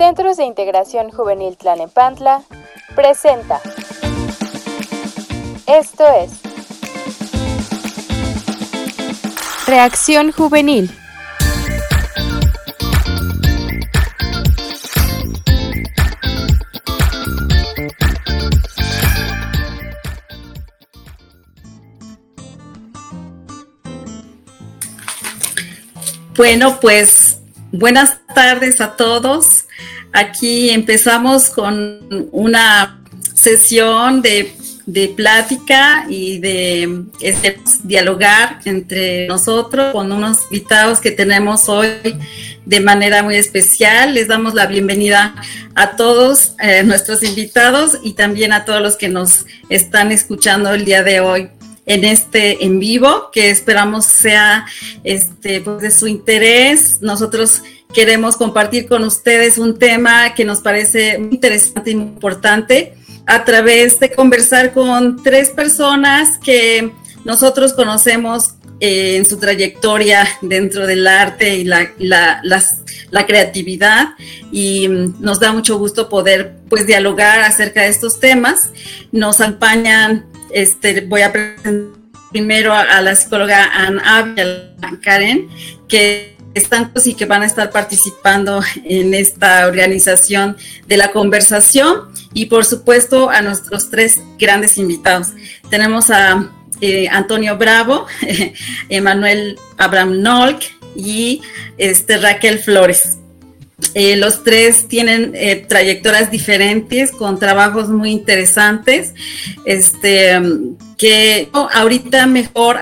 Centros de Integración Juvenil Tlanepantla presenta. Esto es Reacción Juvenil. Bueno, pues buenas tardes a todos. Aquí empezamos con una sesión de, plática y de este, dialogar entre nosotros con unos invitados que tenemos hoy de manera muy especial. Les damos la bienvenida a todos eh, nuestros invitados y también a todos los que nos están escuchando el día de hoy en este en vivo, que esperamos sea este, pues, de su interés. Nosotros queremos compartir con ustedes un tema que nos parece muy interesante y muy importante a través de conversar con tres personas que nosotros conocemos eh, en su trayectoria dentro del arte y la, la, la, creatividad y mm, nos da mucho gusto poder pues dialogar acerca de estos temas. Nos acompañan este, voy a presentar primero a, la psicóloga Anne Abel Karen, que están y que van a estar participando en esta organización de la conversación y por supuesto a nuestros tres grandes invitados. Tenemos a eh, Antonio Bravo, Emanuel Abraham Nolk y este, Raquel Flores. Eh, los tres tienen eh, trayectorias diferentes con trabajos muy interesantes. Este, que ahorita mejor,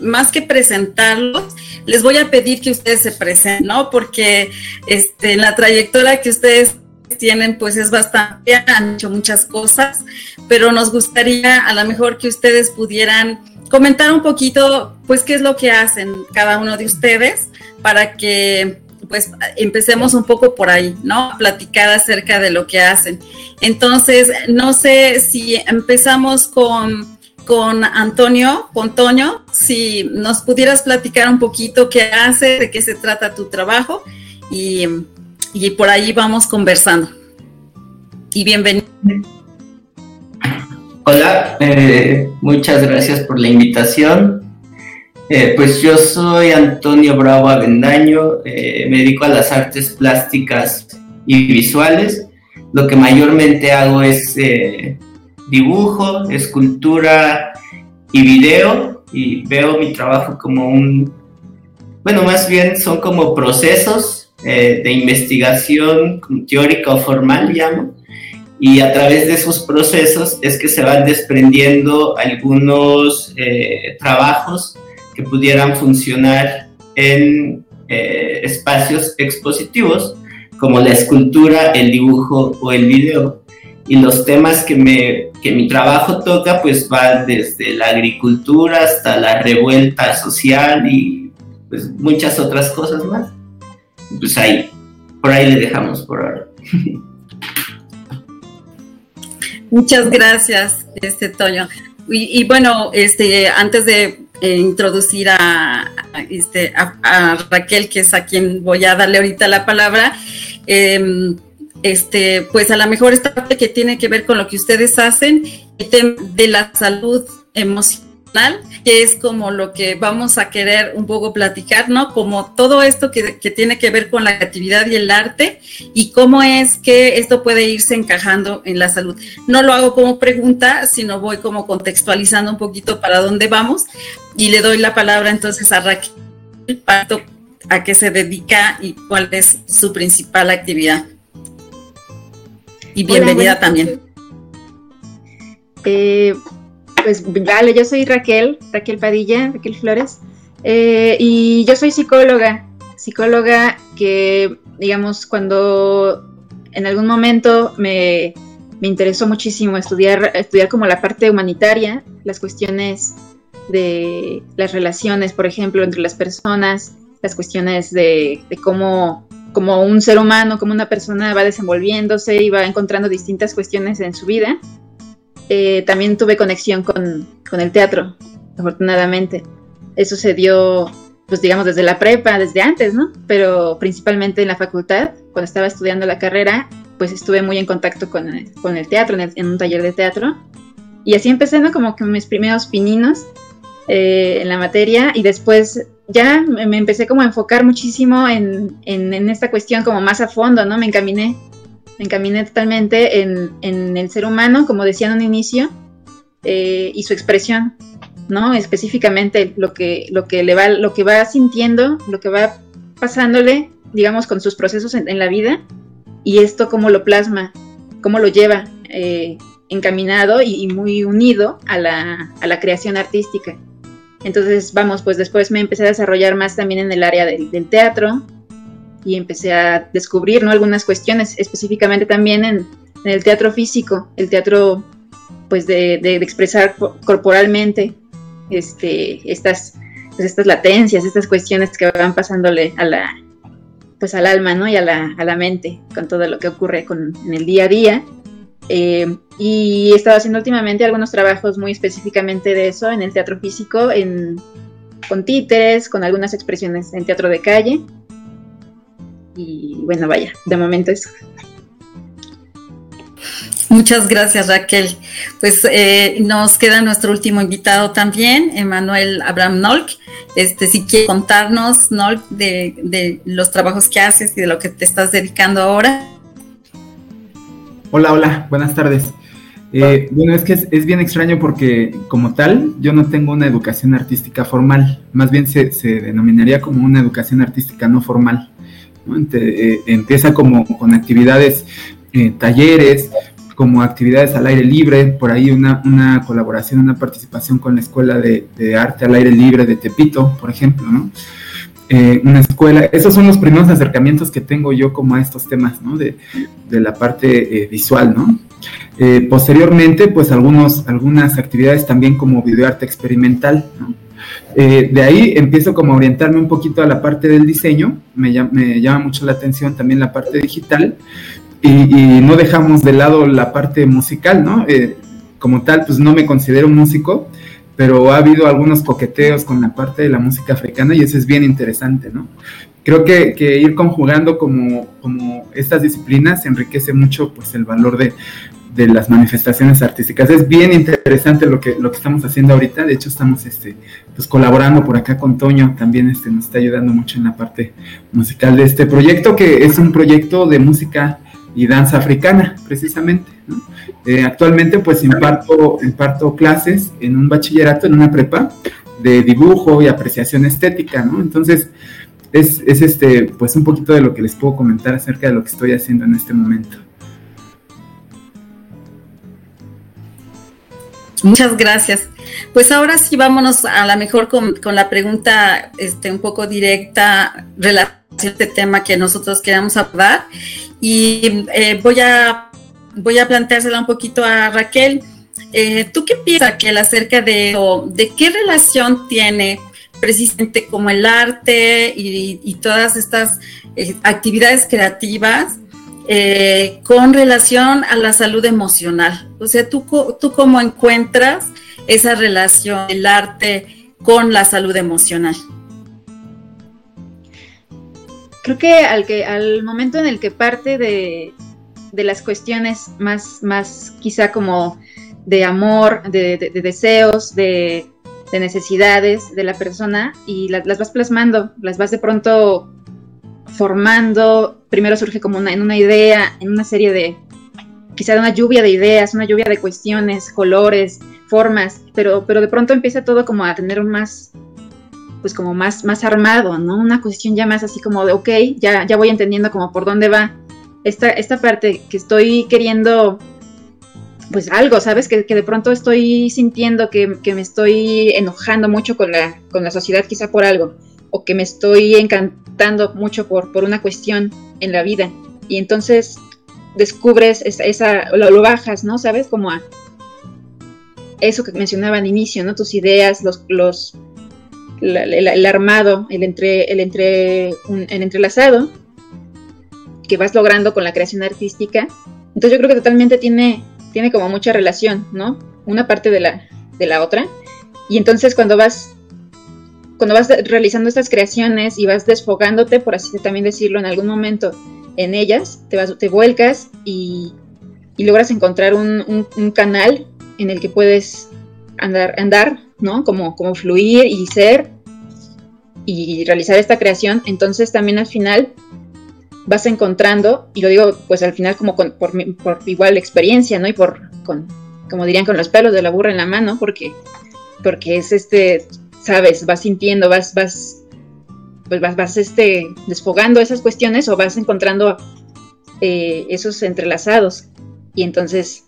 más que presentarlos, les voy a pedir que ustedes se presenten, ¿no? Porque este, la trayectoria que ustedes tienen, pues es bastante, han hecho muchas cosas, pero nos gustaría a lo mejor que ustedes pudieran comentar un poquito, pues, qué es lo que hacen cada uno de ustedes para que pues empecemos un poco por ahí, ¿no? platicar acerca de lo que hacen. Entonces, no sé si empezamos con, con Antonio, con Toño, si nos pudieras platicar un poquito qué hace, de qué se trata tu trabajo y, por ahí vamos conversando. Y bienvenido. Hola, eh, muchas gracias por la invitación. Eh, pues yo soy Antonio Bravo Avendaño, eh, me dedico a las artes plásticas y visuales. Lo que mayormente hago es dibujo, escultura y video y veo mi trabajo como un, bueno, más bien son como procesos de investigación teórica o formal, llamo, y a través de esos procesos es que se van desprendiendo algunos trabajos que pudieran funcionar en eh, espacios expositivos como la escultura, el dibujo o el video. Y los temas que, me, que mi trabajo toca pues van desde la agricultura hasta la revuelta social y pues muchas otras cosas más. Pues ahí, por ahí le dejamos por ahora. Muchas gracias, este Toño. Y, bueno, este, antes de eh, introducir a, este, a, Raquel, que es a quien voy a darle ahorita la palabra. Em, este, pues a lo mejor esta parte que tiene que ver con lo que ustedes hacen, de la salud emocional que es como lo que vamos a querer un poco platicar, ¿no? Como todo esto que, tiene que ver con la creatividad y el arte y cómo es que esto puede irse encajando en la salud. No lo hago como pregunta, sino voy como contextualizando un poquito para dónde vamos y le doy la palabra entonces a Raquel a qué se dedica y cuál es su principal actividad. Y bienvenida también. Eh, pues vale, yo soy Raquel, Raquel Padilla, Raquel Flores, eh, y yo soy psicóloga, psicóloga que, digamos, cuando en algún momento me, interesó muchísimo estudiar, estudiar como la parte humanitaria, las cuestiones de las relaciones, por ejemplo, entre las personas, las cuestiones de, de cómo como un ser humano, como una persona va desenvolviéndose y va encontrando distintas cuestiones en su vida. Eh, también tuve conexión con, el teatro, afortunadamente. Eso se dio pues digamos desde la prepa, desde antes, ¿no? Pero principalmente en la facultad, cuando estaba estudiando la carrera, pues estuve muy en contacto con, el teatro, en, un taller de teatro. Y así empecé, ¿no? Como que mis primeros pininos eh, en la materia y después ya me, empecé como a enfocar muchísimo en, esta cuestión como más a fondo, ¿no? Me encaminé, me encaminé totalmente en, el ser humano, como decía en un inicio, eh, y su expresión. ¿no? Específicamente lo que, le va, lo que va sintiendo, lo que va pasándole, digamos, con sus procesos en, la vida, y esto cómo lo plasma, cómo lo lleva eh, encaminado y, muy unido a la, creación artística. Entonces, vamos, pues después me empecé a desarrollar más también en el área del, teatro y empecé a descubrir ¿no? algunas cuestiones, específicamente también en, el teatro físico, el teatro pues de, de expresar corporalmente este, estas, pues estas latencias, estas cuestiones que van pasándole a la, pues al alma, ¿no? Y a la, a la mente, con todo lo que ocurre con, en el día a día. Eh, y he estado haciendo últimamente algunos trabajos muy específicamente de eso en el teatro físico, en, con títeres, con algunas expresiones en teatro de calle. Y bueno, vaya, de momento eso. Muchas gracias, Raquel. Pues eh, nos queda nuestro último invitado también, Emanuel Abraham Nolk. Este, si quiere contarnos, Nolk, de, los trabajos que haces y de lo que te estás dedicando ahora. Hola, hola, buenas tardes. Eh, bueno, es que es, bien extraño porque como tal yo no tengo una educación artística formal, más bien se, denominaría como una educación artística no formal. Eh, empieza como con actividades, talleres, como actividades al aire libre, por ahí una, una colaboración, una participación con la Escuela de, Arte al Aire Libre de Tepito, por ejemplo, ¿no? Eh, una escuela, esos son los primeros acercamientos que tengo yo como a estos temas, ¿no? De, la parte eh, visual, ¿no? Eh, posteriormente, pues algunos, algunas actividades también como videoarte experimental, ¿no? de ahí empiezo como a orientarme un poquito a la parte del diseño, me, me llama mucho la atención también la parte digital, y, no dejamos de lado la parte musical, ¿no? Eh, como tal, pues no me considero músico, pero ha habido algunos coqueteos con la parte de la música africana y eso es bien interesante, ¿no? Creo que, ir conjugando como, como estas disciplinas enriquece mucho pues el valor de, de las manifestaciones artísticas. Es bien interesante lo que, lo que estamos haciendo ahorita. De hecho, estamos este, pues, colaborando por acá con Toño. También este, nos está ayudando mucho en la parte musical de este proyecto, que es un proyecto de música y danza africana, precisamente. Eh, actualmente, pues imparto, clases en un bachillerato, en una prepa, de dibujo y apreciación estética, ¿no? Entonces, es, este, pues un poquito de lo que les puedo comentar acerca de lo que estoy haciendo en este momento. Muchas gracias. Pues ahora sí vámonos a la mejor con, con la pregunta este, un poco directa relacionada a este tema que nosotros queremos hablar y eh, voy, a, voy a planteársela un poquito a Raquel. Eh, ¿Tú qué piensas, Raquel, acerca de, de qué relación tiene precisamente como el arte y, todas estas eh, actividades creativas con relación a la salud emocional? O sea, ¿tú, ¿tú cómo encuentras esa relación del arte con la salud emocional? creo que al, que al momento en el que parte de, las cuestiones más, más quizá como de amor, de, deseos, de, necesidades de la persona y las vas plasmando, las vas de pronto formando, primero surge como una, en una idea, en una serie de, quizá de una lluvia de ideas, una lluvia de cuestiones, colores, formas, pero, pero de pronto empieza todo como a tener un más, pues como más, más armado, ¿no? Una cuestión ya más así como de, ok, ya, ya voy entendiendo como por dónde va esta, esta parte que estoy queriendo, pues algo, ¿sabes? Que, de pronto estoy sintiendo que, me estoy enojando mucho con la, con la sociedad quizá por algo, o que me estoy encantando mucho por, por una cuestión en la vida. Y entonces descubres esa, esa lo, lo bajas, ¿no? ¿Sabes? Como a eso que mencionaba al inicio, ¿no? Tus ideas, los, los el, armado, el, entre, el, entre, el entrelazado que vas logrando con la creación artística. Entonces yo creo que totalmente tiene, tiene como mucha relación, ¿no? Una parte de la, de la otra. Y entonces cuando vas cuando vas realizando estas creaciones y vas desfogándote, por así también decirlo, en algún momento en ellas, te, vas, te vuelcas y, logras encontrar un, canal en el que puedes andar, andar ¿no? Como, como fluir y ser y realizar esta creación, entonces también al final vas encontrando, y lo digo pues al final como por, por, igual experiencia, ¿no? Y por, con, como dirían, con los pelos de la burra en la mano, porque, porque es este, sabes, vas sintiendo, vas, vas, pues vas, vas este, desfogando esas cuestiones o vas encontrando eh, esos entrelazados. Y entonces,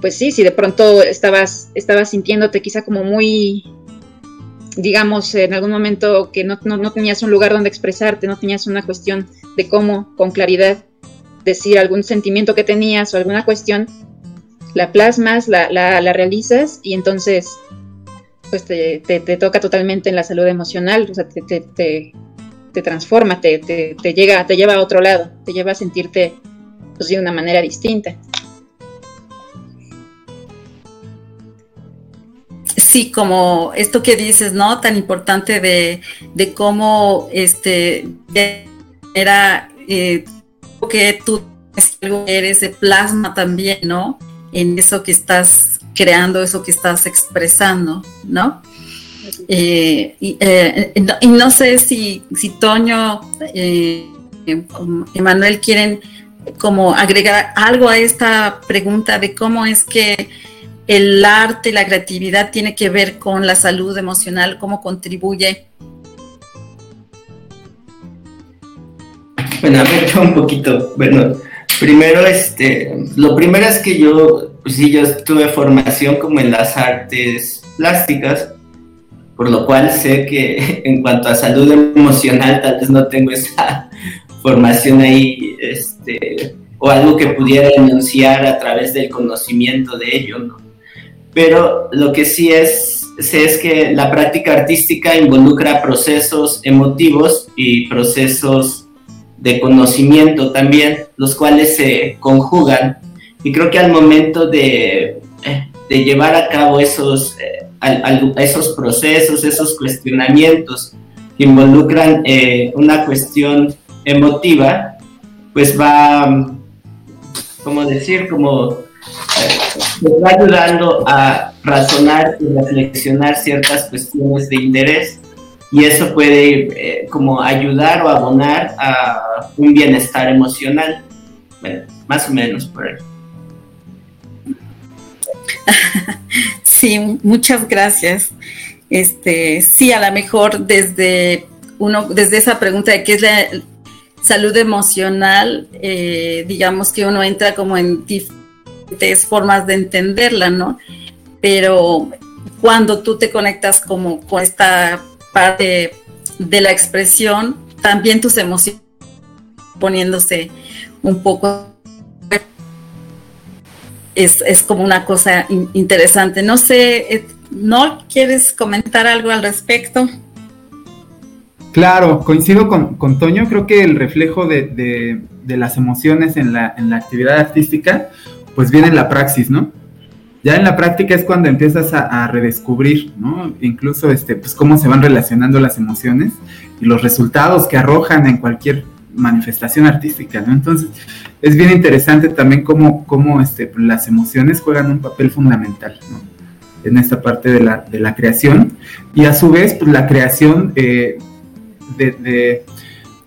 pues sí, si de pronto estabas, estabas sintiéndote quizá como muy, digamos, en algún momento que no, no, tenías un lugar donde expresarte, no tenías una cuestión de cómo con claridad decir algún sentimiento que tenías o alguna cuestión, la plasmas, la, la realizas y entonces pues te, toca totalmente en la salud emocional, te, te transforma, te, llega, te lleva a otro lado, te lleva a sentirte pues, de una manera distinta. Sí, como esto que dices, ¿no? Tan importante de, cómo este era eh, que tú eres de plasma también, ¿no? En eso que estás creando eso que estás expresando, ¿no? Eh, eh, y, no, sé si, si Toño, eh, Emanuel quieren como agregar algo a esta pregunta de cómo es que el arte, la creatividad tiene que ver con la salud emocional, cómo contribuye. Bueno, a ver, yo un poquito, bueno, primero, este, lo primero es que yo pues sí, yo tuve formación como en las artes plásticas, por lo cual sé que en cuanto a salud emocional tal vez no tengo esa formación ahí, este, o algo que pudiera enunciar a través del conocimiento de ello, ¿no? Pero lo que sí es, sé es que la práctica artística involucra procesos emotivos y procesos de conocimiento también, los cuales se conjugan. Y creo que al momento de, eh, llevar a cabo esos, eh, esos procesos, esos cuestionamientos que involucran eh, una cuestión emotiva, pues va, como decir, como va ayudando a razonar y reflexionar ciertas cuestiones de interés y eso puede como ayudar o abonar a un bienestar emocional. Bueno, más o menos por ahí. sí, muchas gracias. Este, sí, a lo mejor desde uno, desde esa pregunta de qué es la salud emocional, eh, digamos que uno entra como en diferentes formas de entenderla, ¿no? Pero cuando tú te conectas como con esta parte de la expresión, también tus emociones poniéndose un poco es, como una cosa interesante. No sé, eh, ¿no quieres comentar algo al respecto? Claro, coincido con, Toño, creo que el reflejo de, las emociones en la, actividad artística, pues viene en la praxis, ¿no? Ya en la práctica es cuando empiezas a, redescubrir, ¿no? Incluso, este, pues cómo se van relacionando las emociones y los resultados que arrojan en cualquier manifestación artística, ¿no? Entonces, es bien interesante también cómo, cómo este, las emociones juegan un papel fundamental. En esta parte de la, de la creación. Y a su vez, pues la creación eh, de,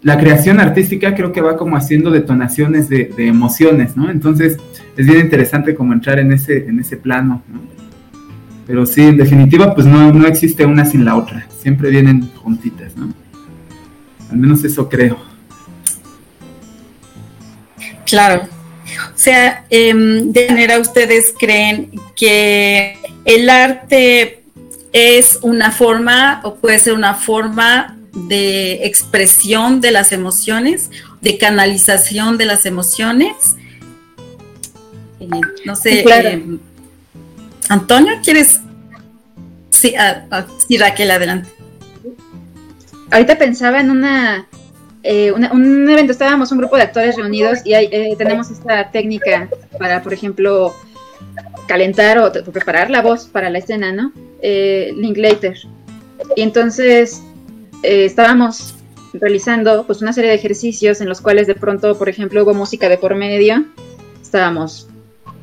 la creación artística creo que va como haciendo detonaciones de, emociones, ¿no? Entonces, es bien interesante como entrar en ese, en ese plano, ¿no? Pero sí, en definitiva, pues no, no existe una sin la otra. Siempre vienen juntitas, ¿no? Al menos eso creo. Claro. O sea, em, de manera ustedes creen que el arte es una forma o puede ser una forma de expresión de las emociones, de canalización de las emociones. Eh, no sé, em, Antonio, ¿quieres? Sí, ah, ah, sí, Raquel, adelante. Ahorita pensaba en una eh, un evento, estábamos un grupo de actores reunidos y eh, tenemos esta técnica para, por ejemplo, calentar o, preparar la voz para la escena, ¿no? Eh, Linklater. Y entonces eh, estábamos realizando pues una serie de ejercicios en los cuales de pronto, por ejemplo, hubo música de por medio. Estábamos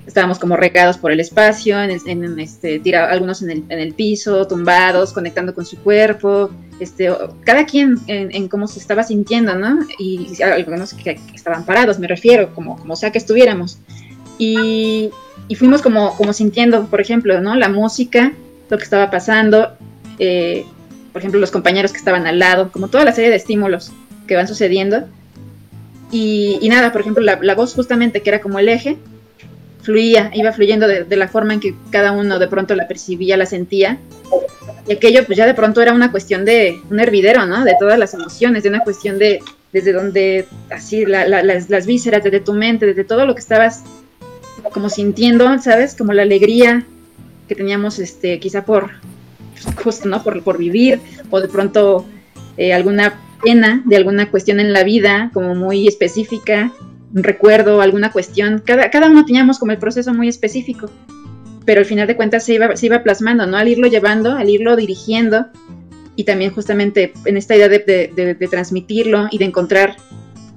estábamos como regados por el espacio, en, este, tira, algunos en el, en el, piso, tumbados, conectando con su cuerpo, este, cada quien en, cómo se estaba sintiendo, ¿no? Y, algunos que, estaban parados, me refiero, como, como sea que estuviéramos. Y, y, fuimos como, como sintiendo, por ejemplo, ¿no? La música, lo que estaba pasando, eh, por ejemplo, los compañeros que estaban al lado, como toda la serie de estímulos que van sucediendo. Y, y nada, por ejemplo, la, la voz justamente que era como el eje, fluía, iba fluyendo de, la forma en que cada uno de pronto la percibía, la sentía. Y aquello pues ya de pronto era una cuestión de un hervidero, ¿no? De todas las emociones, de una cuestión de desde donde, así, las, vísceras, desde tu mente, desde todo lo que estabas como sintiendo, ¿sabes? Como la alegría que teníamos, este, quizá por, justo, ¿no? Por, por vivir, o de pronto eh, alguna pena de alguna cuestión en la vida, como muy específica, recuerdo, alguna cuestión. Cada, cada uno teníamos como el proceso muy específico, pero al final de cuentas se iba, se iba plasmando, ¿no? Al irlo llevando, al irlo dirigiendo y también justamente en esta idea de, de, transmitirlo y de encontrar,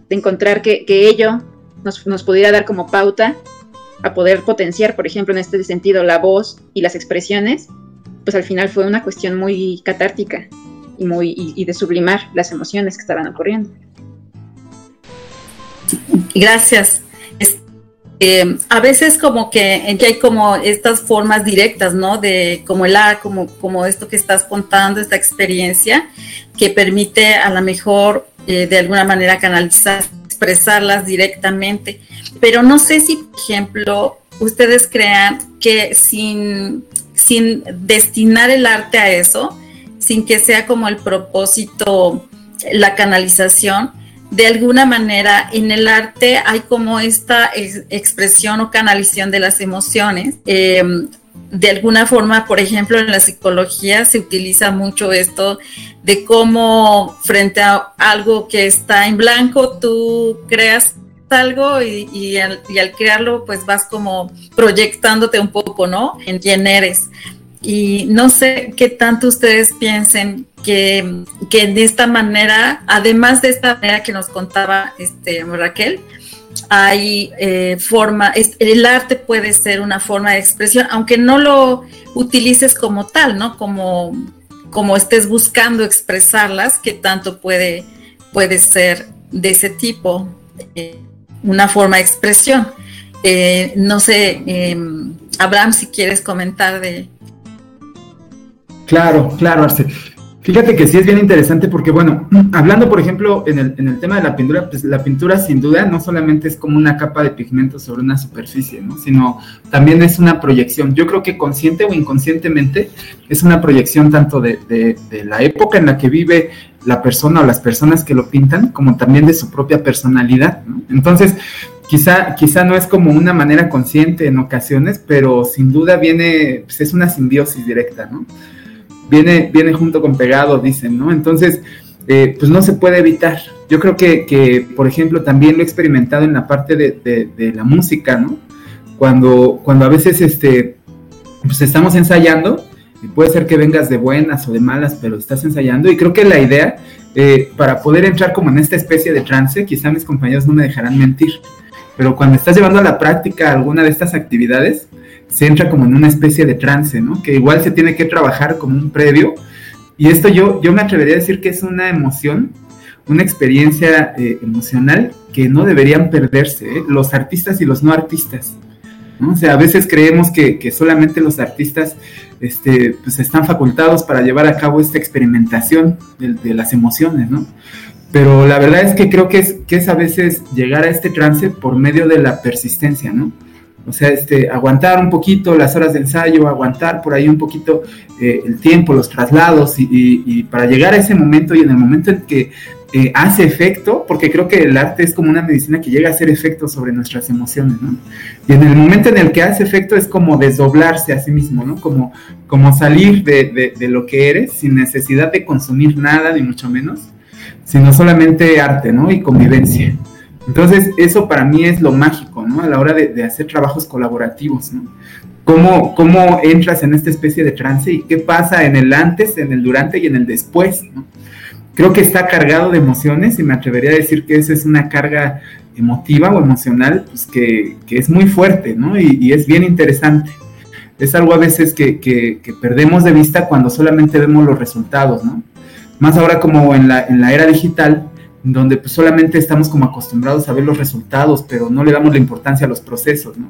de encontrar que, que ello nos, nos, pudiera dar como pauta a poder potenciar, por ejemplo, en este sentido, la voz y las expresiones, pues al final fue una cuestión muy catártica y, muy, y de sublimar las emociones que estaban ocurriendo. Gracias. Eh, a veces como que, hay como estas formas directas, ¿no? De como el A, como, como esto que estás contando, esta experiencia que permite a lo mejor eh, de alguna manera canalizar, expresarlas directamente. Pero no sé si, por ejemplo, ustedes crean que sin, sin destinar el arte a eso, sin que sea como el propósito, la canalización, de alguna manera en el arte hay como esta expresión o canalización de las emociones. Em, de alguna forma, por ejemplo, en la psicología se utiliza mucho esto de cómo frente a algo que está en blanco, tú creas algo y, al, y al, crearlo pues vas como proyectándote un poco, ¿no? En quién eres. Y no sé qué tanto ustedes piensen que, que de esta manera, además de esta manera que nos contaba este, Raquel, hay eh, forma, el arte puede ser una forma de expresión, aunque no lo utilices como tal, ¿no? Como, como estés buscando expresarlas, que tanto puede, puede ser de ese tipo, eh, una forma de expresión. Eh, no sé, em, Abraham, si quieres comentar de, Claro, claro, Arce. Fíjate que sí es bien interesante porque, bueno, hablando, por ejemplo, en el, en el tema de la pintura, pues la pintura sin duda no solamente es como una capa de pigmento sobre una superficie, ¿no? Sino también es una proyección. Yo creo que consciente o inconscientemente es una proyección tanto de, de la época en la que vive la persona o las personas que lo pintan, como también de su propia personalidad, ¿no? Entonces, quizá, quizá no es como una manera consciente en ocasiones, pero sin duda viene, pues es una simbiosis directa, ¿no? Viene, viene junto con pegado, dicen, ¿no? Entonces, eh, pues no se puede evitar. Yo creo que, por ejemplo, también lo he experimentado en la parte de, la música, ¿no? Cuando, cuando a veces este, pues estamos ensayando, y puede ser que vengas de buenas o de malas, pero estás ensayando, y creo que la idea, eh, para poder entrar como en esta especie de trance, quizá mis compañeros no me dejarán mentir, pero cuando estás llevando a la práctica alguna de estas actividades, se entra como en una especie de trance, ¿no? Que igual se tiene que trabajar como un previo. Y esto yo, yo me atrevería a decir que es una emoción, una experiencia eh, emocional que no deberían perderse, ¿eh? los artistas y los no artistas. ¿no? O sea, a veces creemos que, que solamente los artistas este, pues están facultados para llevar a cabo esta experimentación de, las emociones, ¿no? Pero la verdad es que creo que es, que es a veces llegar a este trance por medio de la persistencia, ¿no? O sea, este, aguantar un poquito las horas de ensayo, aguantar por ahí un poquito eh, el tiempo, los traslados y, para llegar a ese momento y en el momento en que eh, hace efecto, porque creo que el arte es como una medicina que llega a hacer efecto sobre nuestras emociones, ¿no? Y en el momento en el que hace efecto es como desdoblarse a sí mismo, ¿no? Como, como salir de, de lo que eres sin necesidad de consumir nada, ni mucho menos, sino solamente arte, ¿no? Y convivencia. Entonces, eso para mí es lo mágico, ¿no? A la hora de, hacer trabajos colaborativos, ¿no? cómo, cómo entras en esta especie de trance y qué pasa en el antes, en el durante y en el después. Creo que está cargado de emociones y me atrevería a decir que eso es una carga emotiva o emocional pues que, es muy fuerte ¿no? y, es bien interesante. Es algo a veces que, que, perdemos de vista cuando solamente vemos los resultados, ¿no? Más ahora como en la, en la era digital, donde pues solamente estamos como acostumbrados a ver los resultados, pero no le damos la importancia a los procesos, ¿no?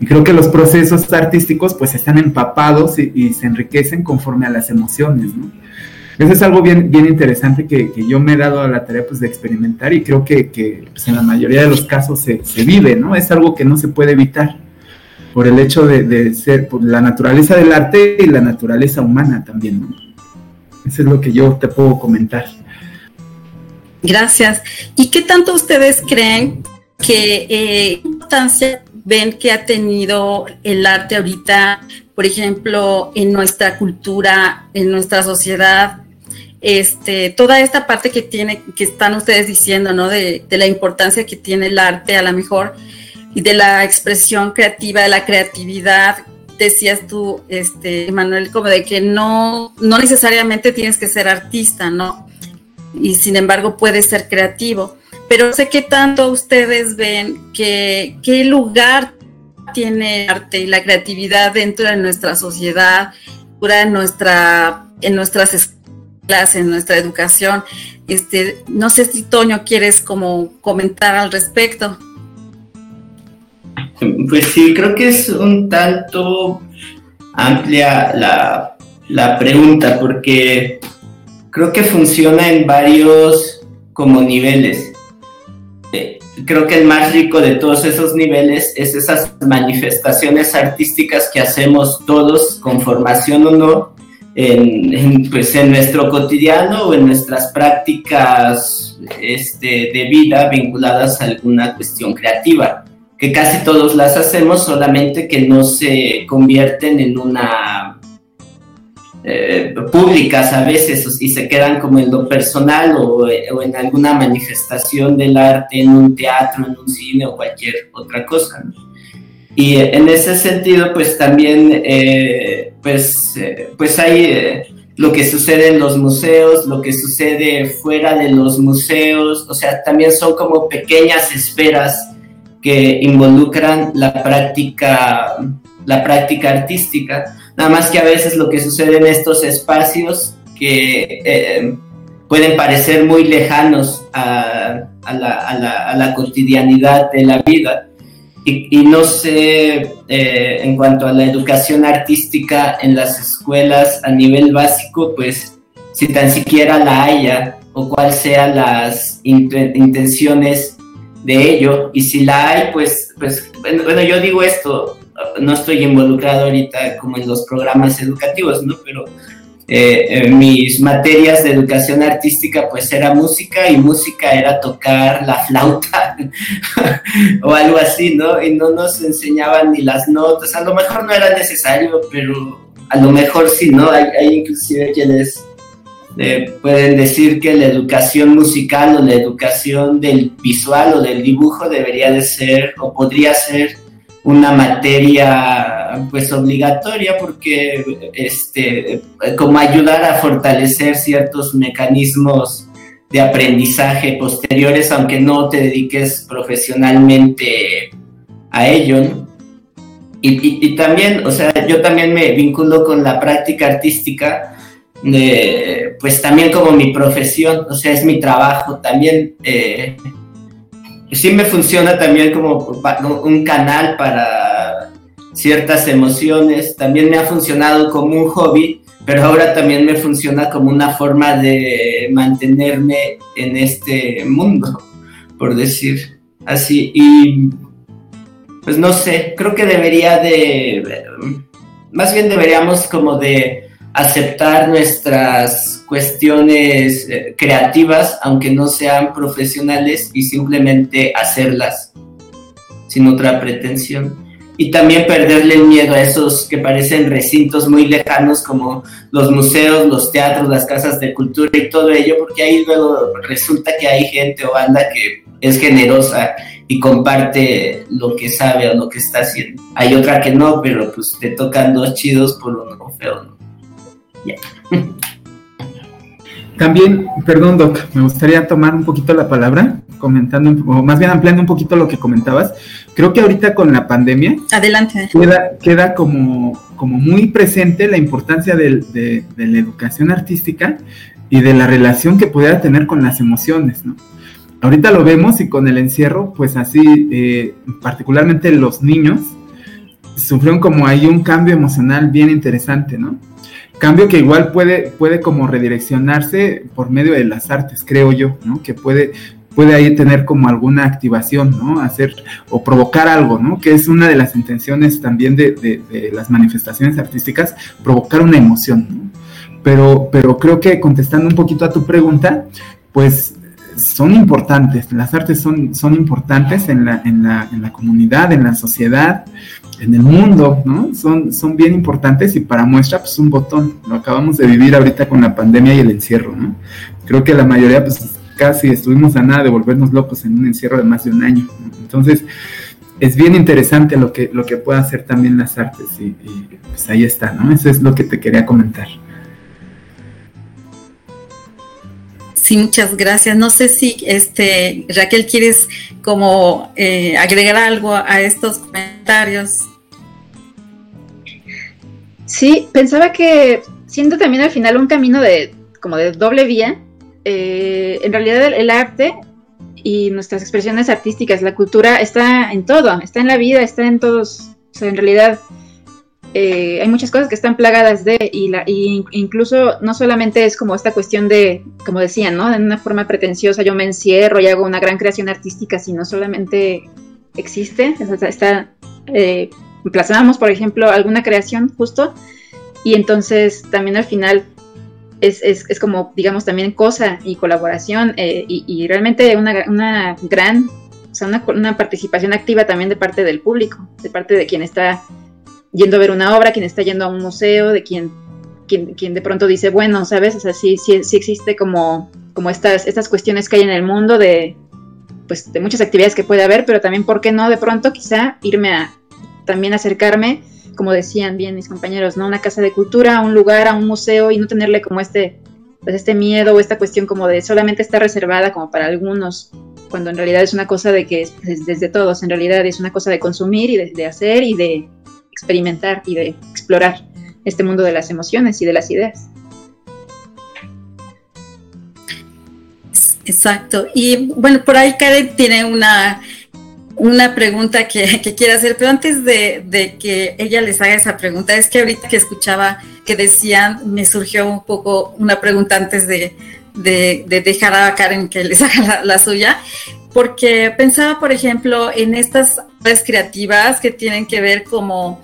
Y creo que los procesos artísticos pues están empapados y, se enriquecen conforme a las emociones, ¿no? Eso es algo bien, bien interesante que, yo me he dado a la tarea pues de experimentar y creo que, pues, en la mayoría de los casos se, vive, ¿no? Es algo que no se puede evitar por el hecho de, ser, por la naturaleza del arte y la naturaleza humana también, ¿no? Eso es lo que yo te puedo comentar. Gracias. ¿Y qué tanto ustedes creen que eh, importancia ven que ha tenido el arte ahorita, por ejemplo, en nuestra cultura, en nuestra sociedad? Este, toda esta parte que tiene, que están ustedes diciendo, ¿no? De, de la importancia que tiene el arte, a lo mejor, y de la expresión creativa, de la creatividad, decías tú, este, Manuel, como de que no, no necesariamente tienes que ser artista, ¿no? Y sin embargo puede ser creativo. Pero sé que tanto ustedes ven que qué lugar tiene el arte y la creatividad dentro de nuestra sociedad, en, nuestra, en nuestras escuelas, en nuestra educación. Este, no sé si Toño quieres como comentar al respecto. Pues sí, creo que es un tanto amplia la, la pregunta, porque creo que funciona en varios como niveles. Eh, creo que el más rico de todos esos niveles es esas manifestaciones artísticas que hacemos todos, con formación o no, en, pues en nuestro cotidiano o en nuestras prácticas este, de vida vinculadas a alguna cuestión creativa, que casi todos las hacemos, solamente que no se convierten en una eh, públicas a veces y se quedan como en lo personal o, en alguna manifestación del arte en un teatro, en un cine o cualquier otra cosa. Y en ese sentido, pues también, eh, pues, eh, pues hay lo que sucede en los museos, lo que sucede fuera de los museos, o sea, también son como pequeñas esferas que involucran la práctica, la práctica artística Nada más que a veces lo que sucede en estos espacios que eh, pueden parecer muy lejanos a, la, cotidianidad de la vida. Y, no sé, eh, en cuanto a la educación artística en las escuelas a nivel básico, pues si tan siquiera la haya o cuáles sean las intenciones de ello. Y si la hay, pues, pues bueno, yo digo esto, no estoy involucrado ahorita como en los programas educativos, ¿no? Pero eh, mis materias de educación artística pues era música y música era tocar la flauta o algo así, ¿no? Y no nos enseñaban ni las notas, a lo mejor no era necesario, pero a lo mejor sí, ¿no? Hay, hay inclusive quienes eh, pueden decir que la educación musical o la educación del visual o del dibujo debería de ser o podría ser una materia pues obligatoria porque este como ayudar a fortalecer ciertos mecanismos de aprendizaje posteriores aunque no te dediques profesionalmente a ello y, también o sea yo también me vinculo con la práctica artística pues también como mi profesión o sea es mi trabajo también eh, sí me funciona también como un canal para ciertas emociones, también me ha funcionado como un hobby, pero ahora también me funciona como una forma de mantenerme en este mundo, por decir así. Y pues no sé, creo que debería de, más bien deberíamos como de aceptar nuestras cuestiones eh, creativas, aunque no sean profesionales, y simplemente hacerlas sin otra pretensión. Y también perderle el miedo a esos que parecen recintos muy lejanos como los museos, los teatros, las casas de cultura y todo ello, porque ahí luego resulta que hay gente o banda que es generosa y comparte lo que sabe o lo que está haciendo. Hay otra que no, pero pues te tocan dos chidos por uno feo, ¿no? También, perdón Doc, me gustaría tomar un poquito la palabra, comentando, o más bien ampliando un poquito lo que comentabas. Creo que ahorita con la pandemia... Adelante. Queda, queda como, como muy presente la importancia de, de, la educación artística y de la relación que pudiera tener con las emociones, ¿no? Ahorita lo vemos y con el encierro, pues así, eh, particularmente los niños, sufrieron como ahí un cambio emocional bien interesante, ¿no? Cambio que igual puede, puede como redireccionarse por medio de las artes, creo yo, ¿no? Que puede, puede ahí tener como alguna activación, ¿no? Hacer o provocar algo, ¿no? Que es una de las intenciones también de, de, las manifestaciones artísticas, provocar una emoción, ¿no? Pero, pero creo que contestando un poquito a tu pregunta, pues son importantes, las artes son, son importantes en la, en, la, en la comunidad, en la sociedad, en el mundo, ¿no? Son, son bien importantes y para muestra, pues un botón. Lo acabamos de vivir ahorita con la pandemia y el encierro, ¿no? Creo que la mayoría, pues casi estuvimos a nada de volvernos locos en un encierro de más de un año. Entonces, es bien interesante lo que, lo que pueden hacer también las artes y, y pues ahí está, ¿no? Eso es lo que te quería comentar. Sí, muchas gracias. No sé si este Raquel quieres como eh, agregar algo a estos comentarios. Sí, pensaba que siendo también al final un camino de como de doble vía, eh, en realidad el, arte y nuestras expresiones artísticas, la cultura está en todo, está en la vida, está en todos, o sea, en realidad eh, hay muchas cosas que están plagadas de, y, la, y incluso no solamente es como esta cuestión de, como decían, ¿no? En una forma pretenciosa yo me encierro y hago una gran creación artística, sino solamente existe, está, eh, plasmamos, por ejemplo, alguna creación justo, y entonces también al final es, es, es como, digamos, también cosa y colaboración, eh, y, realmente una, una gran, o sea, una, una participación activa también de parte del público, de parte de quien está yendo a ver una obra, quien está yendo a un museo, de quien, quien, quien de pronto dice, bueno, ¿sabes? O sea, sí, sí, sí existe como, como estas, estas cuestiones que hay en el mundo de, pues, de muchas actividades que puede haber, pero también, ¿por qué no de pronto quizá irme a también acercarme, como decían bien mis compañeros, ¿no? Una casa de cultura, a un lugar, a un museo y no tenerle como este, pues este miedo o esta cuestión como de solamente está reservada como para algunos, cuando en realidad es una cosa de que es desde todos, en realidad es una cosa de consumir y de, de hacer y de, experimentar y de explorar este mundo de las emociones y de las ideas. Exacto. Y bueno, por ahí Karen tiene una, una pregunta que, quiere hacer, pero antes de, que ella les haga esa pregunta, es que ahorita que escuchaba que decían, me surgió un poco una pregunta antes de, dejar a Karen que les haga la, suya, porque pensaba, por ejemplo, en estas redes creativas que tienen que ver como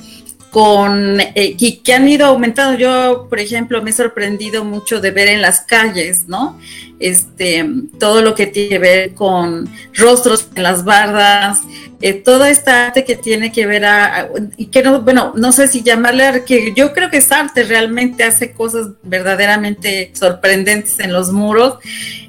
con eh, que han ido aumentando. Yo, por ejemplo, me he sorprendido mucho de ver en las calles, ¿no? Este, todo lo que tiene que ver con rostros en las bardas, eh, toda esta arte que tiene que ver a, y que no, bueno, no sé si llamarle que yo creo que es arte, realmente hace cosas verdaderamente sorprendentes en los muros,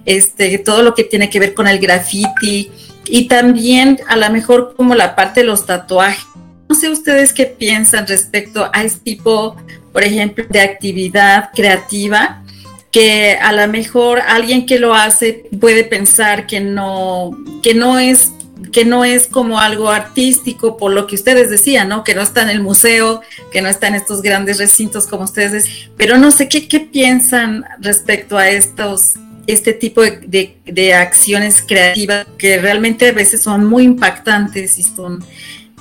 este, todo lo que tiene que ver con el graffiti y también a lo mejor como la parte de los tatuajes no sé ustedes qué piensan respecto a este tipo, por ejemplo, de actividad creativa, que a lo mejor alguien que lo hace puede pensar que no, que no es que no es como algo artístico por lo que ustedes decían, ¿no? Que no está en el museo, que no está en estos grandes recintos como ustedes. Pero no sé qué, qué piensan respecto a estos, este tipo de, de, acciones creativas que realmente a veces son muy impactantes y son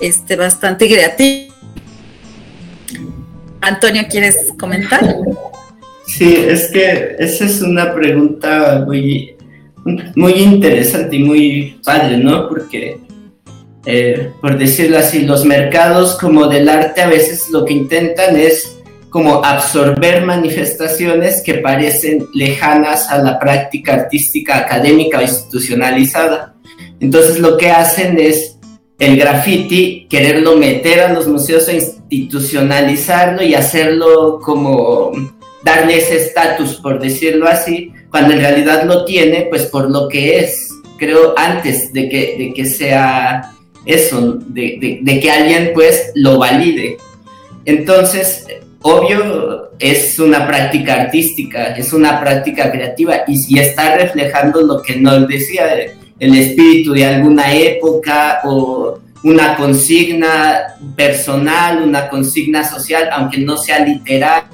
este, bastante creativo. Antonio, ¿quieres comentar? Sí, es que esa es una pregunta muy, muy interesante y muy padre, ¿no? Porque, eh, por decirlo así, los mercados como del arte a veces lo que intentan es como absorber manifestaciones que parecen lejanas a la práctica artística académica o institucionalizada. Entonces lo que hacen es el graffiti, quererlo meter a los museos e institucionalizarlo y hacerlo como darle ese estatus, por decirlo así, cuando en realidad lo tiene, pues por lo que es. creo, antes de que, de que sea eso, de, de, que alguien pues lo valide. Entonces, obvio, es una práctica artística, es una práctica creativa y, y está reflejando lo que nos decía el espíritu de alguna época o una consigna personal, una consigna social, aunque no sea literal,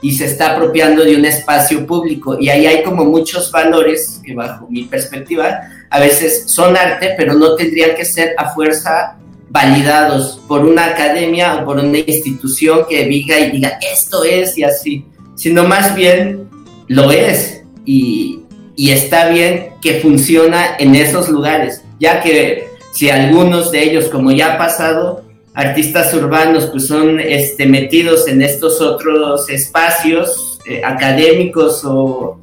y se está apropiando de un espacio público. Y ahí hay como muchos valores que bajo mi perspectiva a veces son arte, pero no tendrían que ser a fuerza validados por una academia o por una institución que diga y esto es y así, sino más bien lo es y, y está bien que funciona en esos lugares, ya que si algunos de ellos, como ya ha pasado, artistas urbanos pues son este, metidos en estos otros espacios eh, académicos o,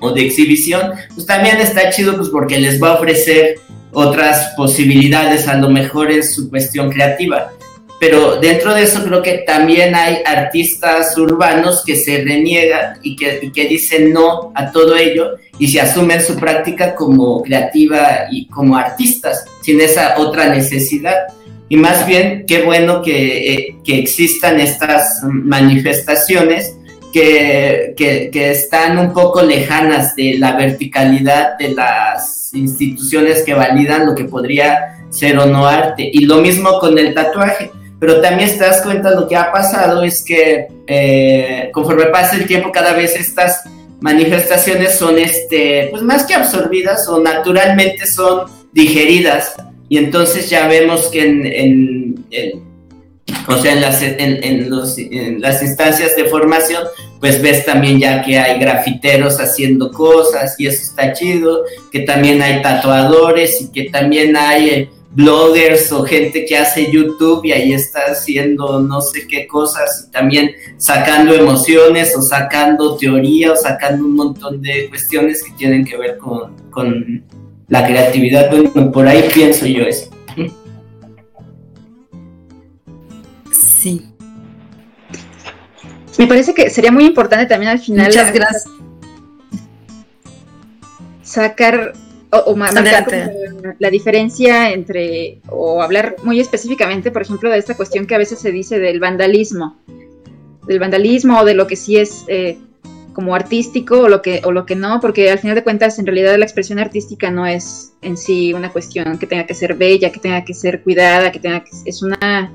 o, de exhibición, pues también está chido pues porque les va a ofrecer otras posibilidades, a lo mejor en su cuestión creativa. Pero dentro de eso creo que también hay artistas urbanos que se reniegan y que, y que dicen no a todo ello y se asumen su práctica como creativa y como artistas, sin esa otra necesidad. Y más bien, qué bueno que, eh, que existan estas manifestaciones que, que, que, están un poco lejanas de la verticalidad de las instituciones que validan lo que podría ser o no arte. Y lo mismo con el tatuaje. Pero también te das cuenta lo que ha pasado es que eh, conforme pasa el tiempo cada vez estas manifestaciones son este pues más que absorbidas o naturalmente son digeridas. Y entonces ya vemos que en, o sea, en las, en, los, en las instancias de formación, pues ves también ya que hay grafiteros haciendo cosas y eso está chido, que también hay tatuadores y que también hay eh, bloggers o gente que hace YouTube y ahí está haciendo no sé qué cosas, y también sacando emociones o sacando teoría o sacando un montón de cuestiones que tienen que ver con, con la creatividad. Bueno, por ahí pienso yo eso. Sí. Me parece que sería muy importante también al final. Muchas gracias. Sacar o, marcar la diferencia entre, o hablar muy específicamente, por ejemplo, de esta cuestión que a veces se dice del vandalismo, del vandalismo o de lo que sí es eh, como artístico o lo que o lo que no, porque al final de cuentas en realidad la expresión artística no es en sí una cuestión que tenga que ser bella, que tenga que ser cuidada, que tenga que es una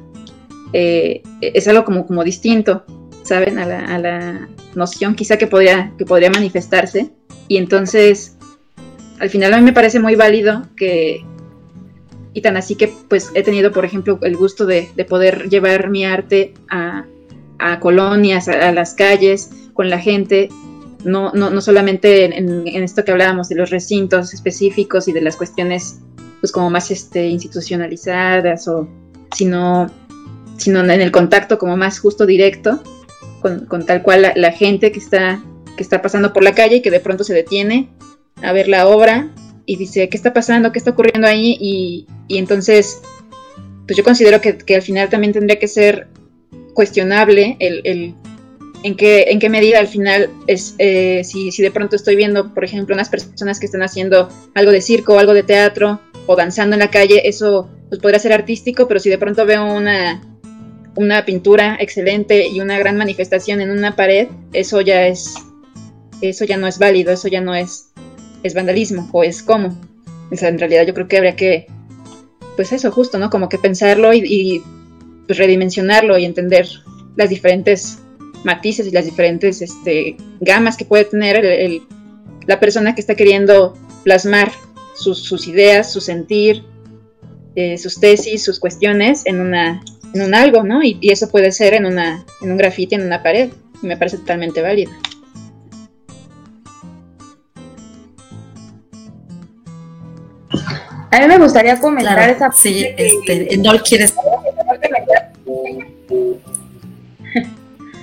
eh, es algo como como distinto, saben a la, a la noción quizá que podría que podría manifestarse. Y entonces al final a mí me parece muy válido que y tan así que pues he tenido por ejemplo el gusto de, de poder llevar mi arte a, colonias, a, las calles, con la gente, no, no, no solamente en, esto que hablábamos de los recintos específicos y de las cuestiones pues como más este, institucionalizadas, o, sino, sino en el contacto como más justo directo con, con tal cual la, gente que está, que está pasando por la calle y que de pronto se detiene a ver la obra y dice, ¿qué está pasando? ¿Qué está ocurriendo ahí? Y, y entonces, pues yo considero que, que, al final también tendría que ser cuestionable el, el en, qué, en qué medida al final es, eh, si, si de pronto estoy viendo, por ejemplo, unas personas que están haciendo algo de circo algo de teatro o danzando en la calle, eso pues podría ser artístico, pero si de pronto veo una, una pintura excelente y una gran manifestación en una pared, eso ya es, eso ya no es válido, eso ya no es, es vandalismo o es como. O en realidad yo creo que habría que, pues eso, justo, ¿no? Como que pensarlo y, pues, redimensionarlo y entender las diferentes matices y las diferentes este, gamas que puede tener la persona que está queriendo plasmar sus, ideas, su sentir, eh, sus tesis, sus cuestiones en, una, en un algo, ¿no? Y, eso puede ser en, una, en un grafiti, en una pared. Y me parece totalmente válido. A mí me gustaría comentar esa Sí, este, no quieres.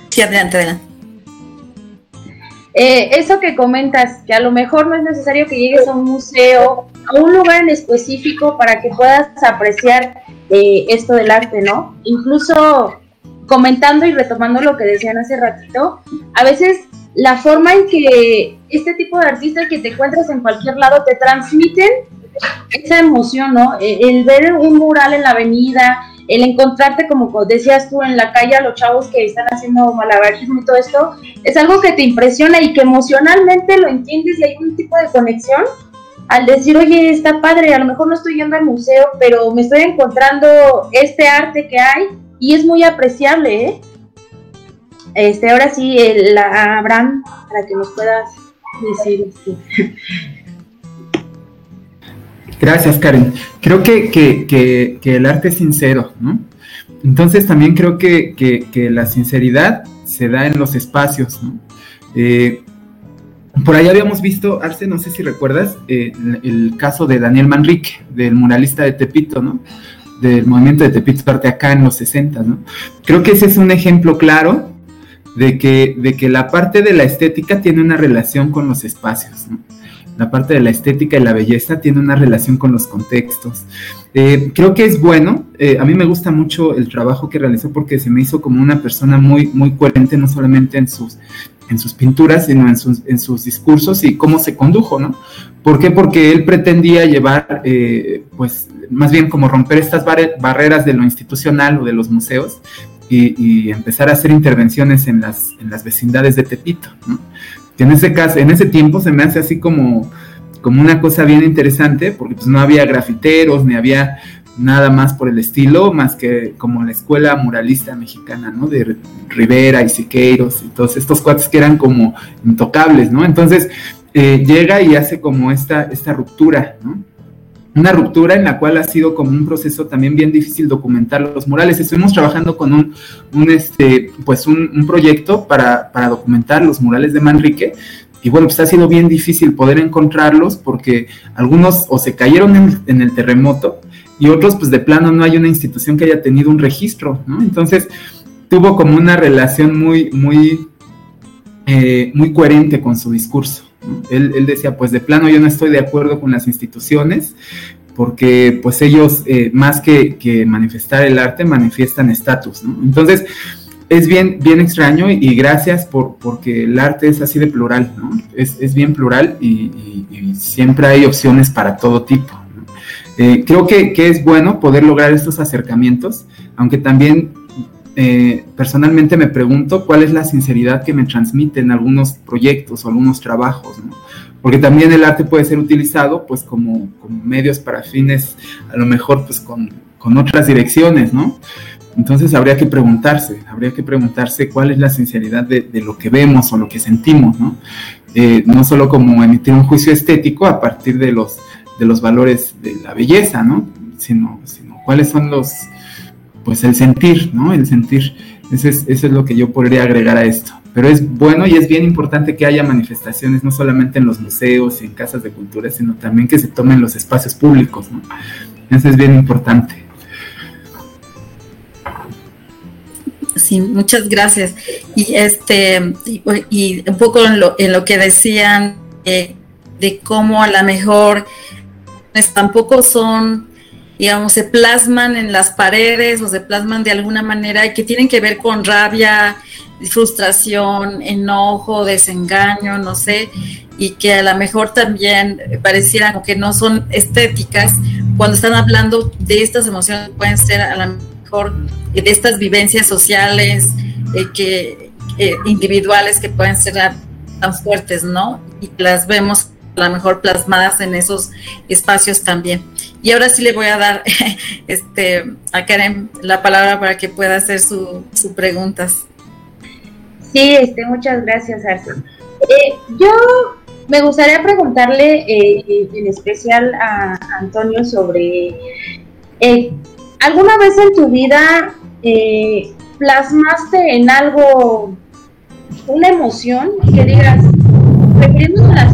Sí, adelante, adelante. Eh, eso que comentas, que a lo mejor no es necesario que llegues a un museo, a un lugar en específico para que puedas apreciar eh, esto del arte, ¿no? Incluso comentando y retomando lo que decían hace ratito, a veces la forma en que este tipo de artistas que te encuentras en cualquier lado te transmiten esa emoción, ¿no? E, el ver un mural en la avenida, el encontrarte, como decías tú, en la calle a los chavos que están haciendo malabarismo y todo esto, es algo que te impresiona y que emocionalmente lo entiendes y hay un tipo de conexión al decir, oye, está padre, a lo mejor no estoy yendo al museo, pero me estoy encontrando este arte que hay y es muy apreciable, ¿eh? Este, ahora sí, la Abraham, para que nos puedas decir. Este. Gracias, Karen. Creo que, el arte es sincero, ¿no? Entonces también creo que, la sinceridad se da en los espacios, ¿no? Eh, por ahí habíamos visto, Arce, no sé si recuerdas, eh, el, caso de Daniel Manrique, del muralista de Tepito, ¿no? Del movimiento de Tepito Arte acá en los 60, ¿no? Creo que ese es un ejemplo claro de que, de que la parte de la estética tiene una relación con los espacios, ¿no? La parte de la estética y la belleza tiene una relación con los contextos. Eh, creo que es bueno, eh, a mí me gusta mucho el trabajo que realizó porque se me hizo como una persona muy, muy coherente, no solamente en sus, en sus pinturas, sino en sus, en sus discursos y cómo se condujo, ¿no? ¿Por qué? Porque él pretendía llevar, eh, pues, más bien como romper estas barreras de lo institucional o de los museos y, empezar a hacer intervenciones en las, en las vecindades de Tepito, ¿no? Que en ese caso, en ese tiempo se me hace así como, como una cosa bien interesante, porque pues no había grafiteros, ni había nada más por el estilo, más que como la escuela muralista mexicana, ¿no? De Rivera y Siqueiros y todos estos cuates que eran como intocables, ¿no? Entonces eh, llega y hace como esta, esta ruptura, ¿no? Una ruptura en la cual ha sido como un proceso también bien difícil documentar los murales. Estuvimos trabajando con un, un este, pues un, proyecto para, para, documentar los murales de Manrique. Y bueno, pues ha sido bien difícil poder encontrarlos porque algunos o se cayeron en, el terremoto y otros pues de plano no hay una institución que haya tenido un registro, ¿no? Entonces tuvo como una relación muy, muy, eh, muy coherente con su discurso. Él, decía, pues de plano yo no estoy de acuerdo con las instituciones, porque pues ellos, eh, más que, manifestar el arte, manifiestan estatus, Entonces, es bien, bien extraño y, gracias por, porque el arte es así de plural, ¿no? Es, bien plural y, siempre hay opciones para todo tipo. Eh, creo que, que, es bueno poder lograr estos acercamientos, aunque también eh, personalmente me pregunto cuál es la sinceridad que me transmiten algunos proyectos o algunos trabajos, ¿no? porque también el arte puede ser utilizado pues como, medios para fines a lo mejor pues con, otras direcciones, ¿no? Entonces habría que preguntarse, habría que preguntarse cuál es la sinceridad de, lo que vemos o lo que sentimos, ¿no? Eh, no solo como emitir un juicio estético a partir de los, de los valores de la belleza, ¿no? Sino, sino cuáles son los, pues el sentir, ¿no? El sentir. Eso es, es lo que yo podría agregar a esto. Pero es bueno y es bien importante que haya manifestaciones, no solamente en los museos y en casas de cultura, sino también que se tomen los espacios públicos, ¿no? Eso es bien importante. Sí, muchas gracias. Y este y, un poco en lo, en lo que decían eh, de cómo a lo mejor pues, tampoco son digamos, se plasman en las paredes o se plasman de alguna manera y que tienen que ver con rabia, frustración, enojo, desengaño, no sé, y que a lo mejor también parecieran que no son estéticas cuando están hablando de estas emociones, pueden ser a lo mejor de estas vivencias sociales eh, que eh, individuales que pueden ser tan fuertes, ¿no? Y las vemos lo mejor plasmadas en esos espacios también. Y ahora sí le voy a dar este, a Karen la palabra para que pueda hacer sus su preguntas. Sí, este, muchas gracias, Arce. Eh, yo me gustaría preguntarle eh, en especial a Antonio sobre, eh, ¿alguna vez en tu vida plasmaste en algo una emoción que digas, refiriéndonos a las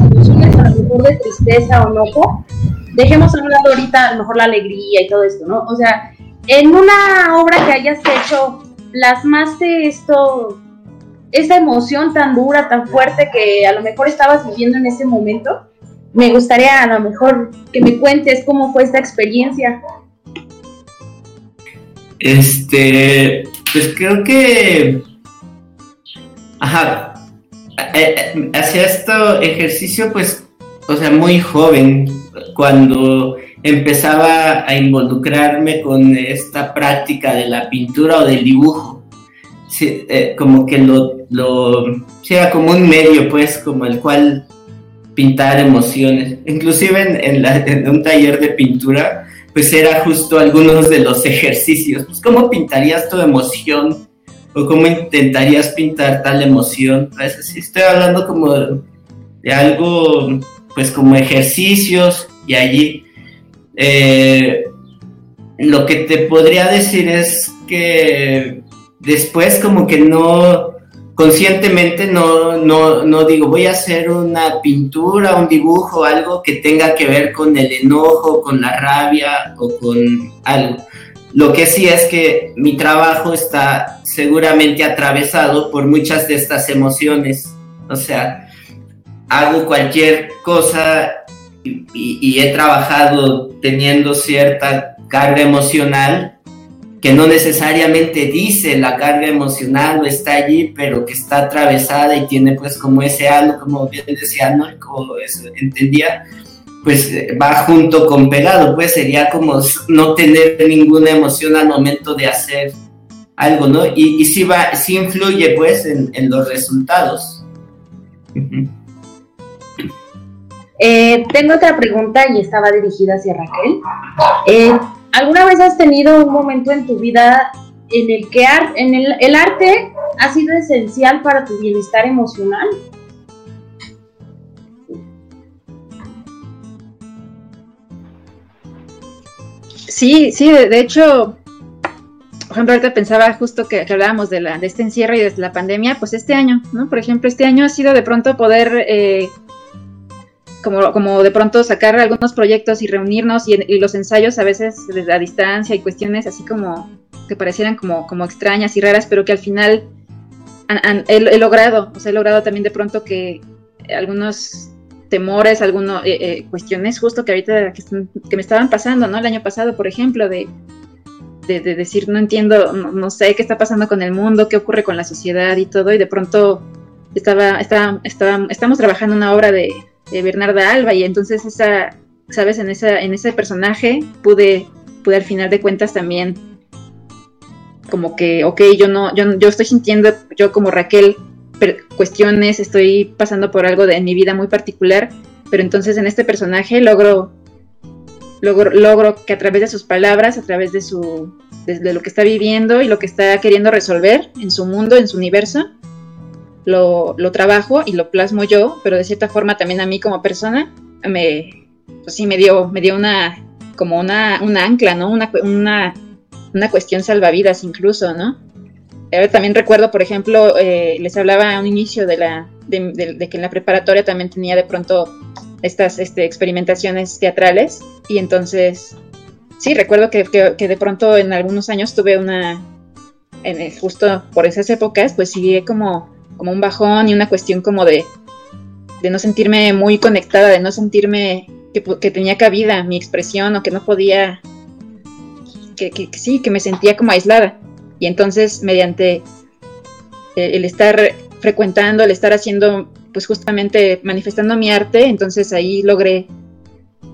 de tristeza o enojo, dejemos a un lado ahorita a lo mejor la alegría y todo esto, ¿no? O sea, en una obra que hayas hecho, plasmaste esto, esa emoción tan dura, tan fuerte que a lo mejor estabas viviendo en ese momento. Me gustaría a lo mejor que me cuentes cómo fue esta experiencia. Este, pues creo que, ajá, eh, eh, hacía este ejercicio pues, o sea, muy joven, cuando empezaba a involucrarme con esta práctica de la pintura o del dibujo. Eh, como que lo, lo era como un medio, pues, como el cual pintar emociones. Inclusive en, un taller de pintura, pues era justo algunos de los ejercicios. Pues, ¿cómo pintarías tu emoción? ¿O cómo intentarías pintar tal emoción? Veces sí estoy hablando como de algo, pues como ejercicios y allí eh, lo que te podría decir es que después como que no, conscientemente no, no, no digo, voy a hacer una pintura, un dibujo, algo que tenga que ver con el enojo, con la rabia o con algo. Lo que sí es que mi trabajo está seguramente atravesado por muchas de estas emociones. O sea, hago cualquier cosa y, he trabajado teniendo cierta carga emocional que no necesariamente dice la carga emocional o está allí, pero que está atravesada y tiene pues como ese algo, como bien decía no como entendía, pues va junto con pegado, pues sería como no tener ninguna emoción al momento de hacer algo, ¿no? Y, y sí, va, sí influye pues en, en los resultados. Eh, tengo otra pregunta y estaba dirigida hacia Raquel. Eh, ¿Alguna vez has tenido un momento en tu vida en el que el, arte ha sido esencial para tu bienestar emocional? Sí, sí, de, hecho, por ejemplo, ahorita pensaba justo que, hablábamos de este encierro y de la pandemia, pues este año, ¿no? Por ejemplo, este año ha sido de pronto poder eh, como, como de pronto sacar algunos proyectos y reunirnos y, los ensayos a veces desde la distancia y cuestiones así como que parecieran como, como extrañas y raras, pero que al final he, logrado, o sea, he logrado también de pronto que algunos temores, algunas eh, eh, cuestiones justo que ahorita que, me estaban pasando, ¿no? El año pasado, por ejemplo, de, de, decir, no entiendo, no, sé qué está pasando con el mundo, qué ocurre con la sociedad y todo, y de pronto estaba, estaba, estaba estamos trabajando una obra de, de Bernarda Alba y entonces esa, sabes, en, esa, en ese personaje pude, pude al final de cuentas también como que, ok, yo no, yo, yo estoy sintiendo, yo como Raquel, cuestiones, estoy pasando por algo de, en mi vida muy particular, pero entonces en este personaje logro, logro, logro que a través de sus palabras, a través de su, de lo que está viviendo y lo que está queriendo resolver en su mundo, en su universo, lo, lo, trabajo y lo plasmo yo, pero de cierta forma también a mí como persona me, pues sí, me dio, me dio una, como una, una ancla, ¿no? Una, una, una cuestión salvavidas incluso, ¿no? también recuerdo, por ejemplo, eh, les hablaba a un inicio de, la, de, que en la preparatoria también tenía de pronto estas este, experimentaciones teatrales y entonces, sí, recuerdo que, que, de pronto en algunos años tuve una, en, justo por esas épocas, pues sí, como como un bajón y una cuestión como de, de no sentirme muy conectada, de no sentirme que, tenía cabida mi expresión o que no podía, que, sí, que me sentía como aislada. Y entonces mediante el, estar frecuentando, el estar haciendo, pues justamente manifestando mi arte, entonces ahí logré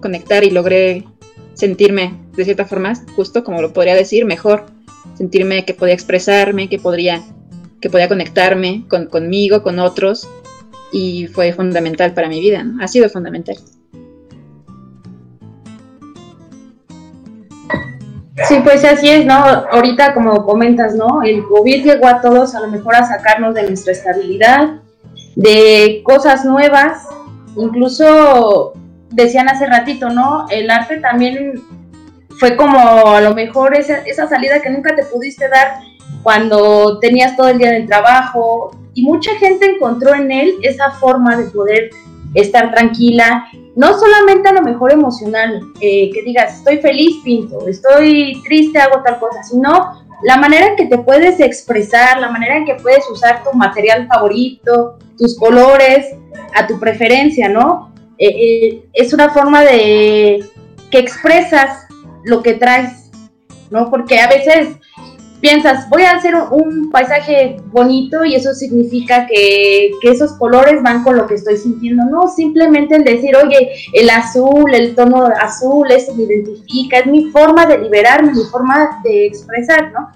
conectar y logré sentirme de cierta forma, justo como lo podría decir, mejor, sentirme que podía expresarme, que podría que podía conectarme con, conmigo, con otros, y fue fundamental para mi vida, ¿no? Ha sido fundamental. Sí, pues así es, ¿no? Ahorita como comentas, ¿no? El COVID llegó a todos a lo mejor a sacarnos de nuestra estabilidad, de cosas nuevas, incluso decían hace ratito, ¿no? El arte también fue como a lo mejor esa, esa salida que nunca te pudiste dar cuando tenías todo el día en el trabajo y mucha gente encontró en él esa forma de poder estar tranquila, no solamente a lo mejor emocional, eh, que digas, estoy feliz, pinto, estoy triste, hago tal cosa, sino la manera en que te puedes expresar, la manera en que puedes usar tu material favorito, tus colores, a tu preferencia, ¿no? Eh, eh, es una forma de que expresas lo que traes, ¿no? Porque a veces piensas, voy a hacer un paisaje bonito y eso significa que, esos colores van con lo que estoy sintiendo. No, simplemente el decir, oye, el azul, el tono azul, eso me identifica, es mi forma de liberarme, mi forma de expresar, ¿no?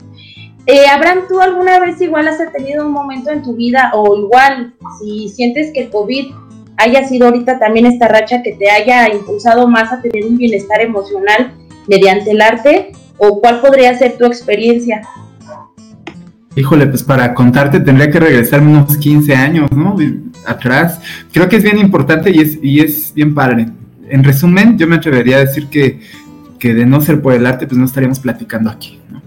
Eh, Abraham, ¿tú alguna vez igual has tenido un momento en tu vida o igual si sientes que el COVID haya sido ahorita también esta racha que te haya impulsado más a tener un bienestar emocional mediante el arte? ¿O cuál podría ser tu experiencia? Híjole, pues para contarte tendría que regresarme unos 15 años, ¿no? Atrás. Creo que es bien importante y es, y es bien padre. En resumen, yo me atrevería a decir que, que de no ser por el arte, pues no estaríamos platicando aquí, ¿no?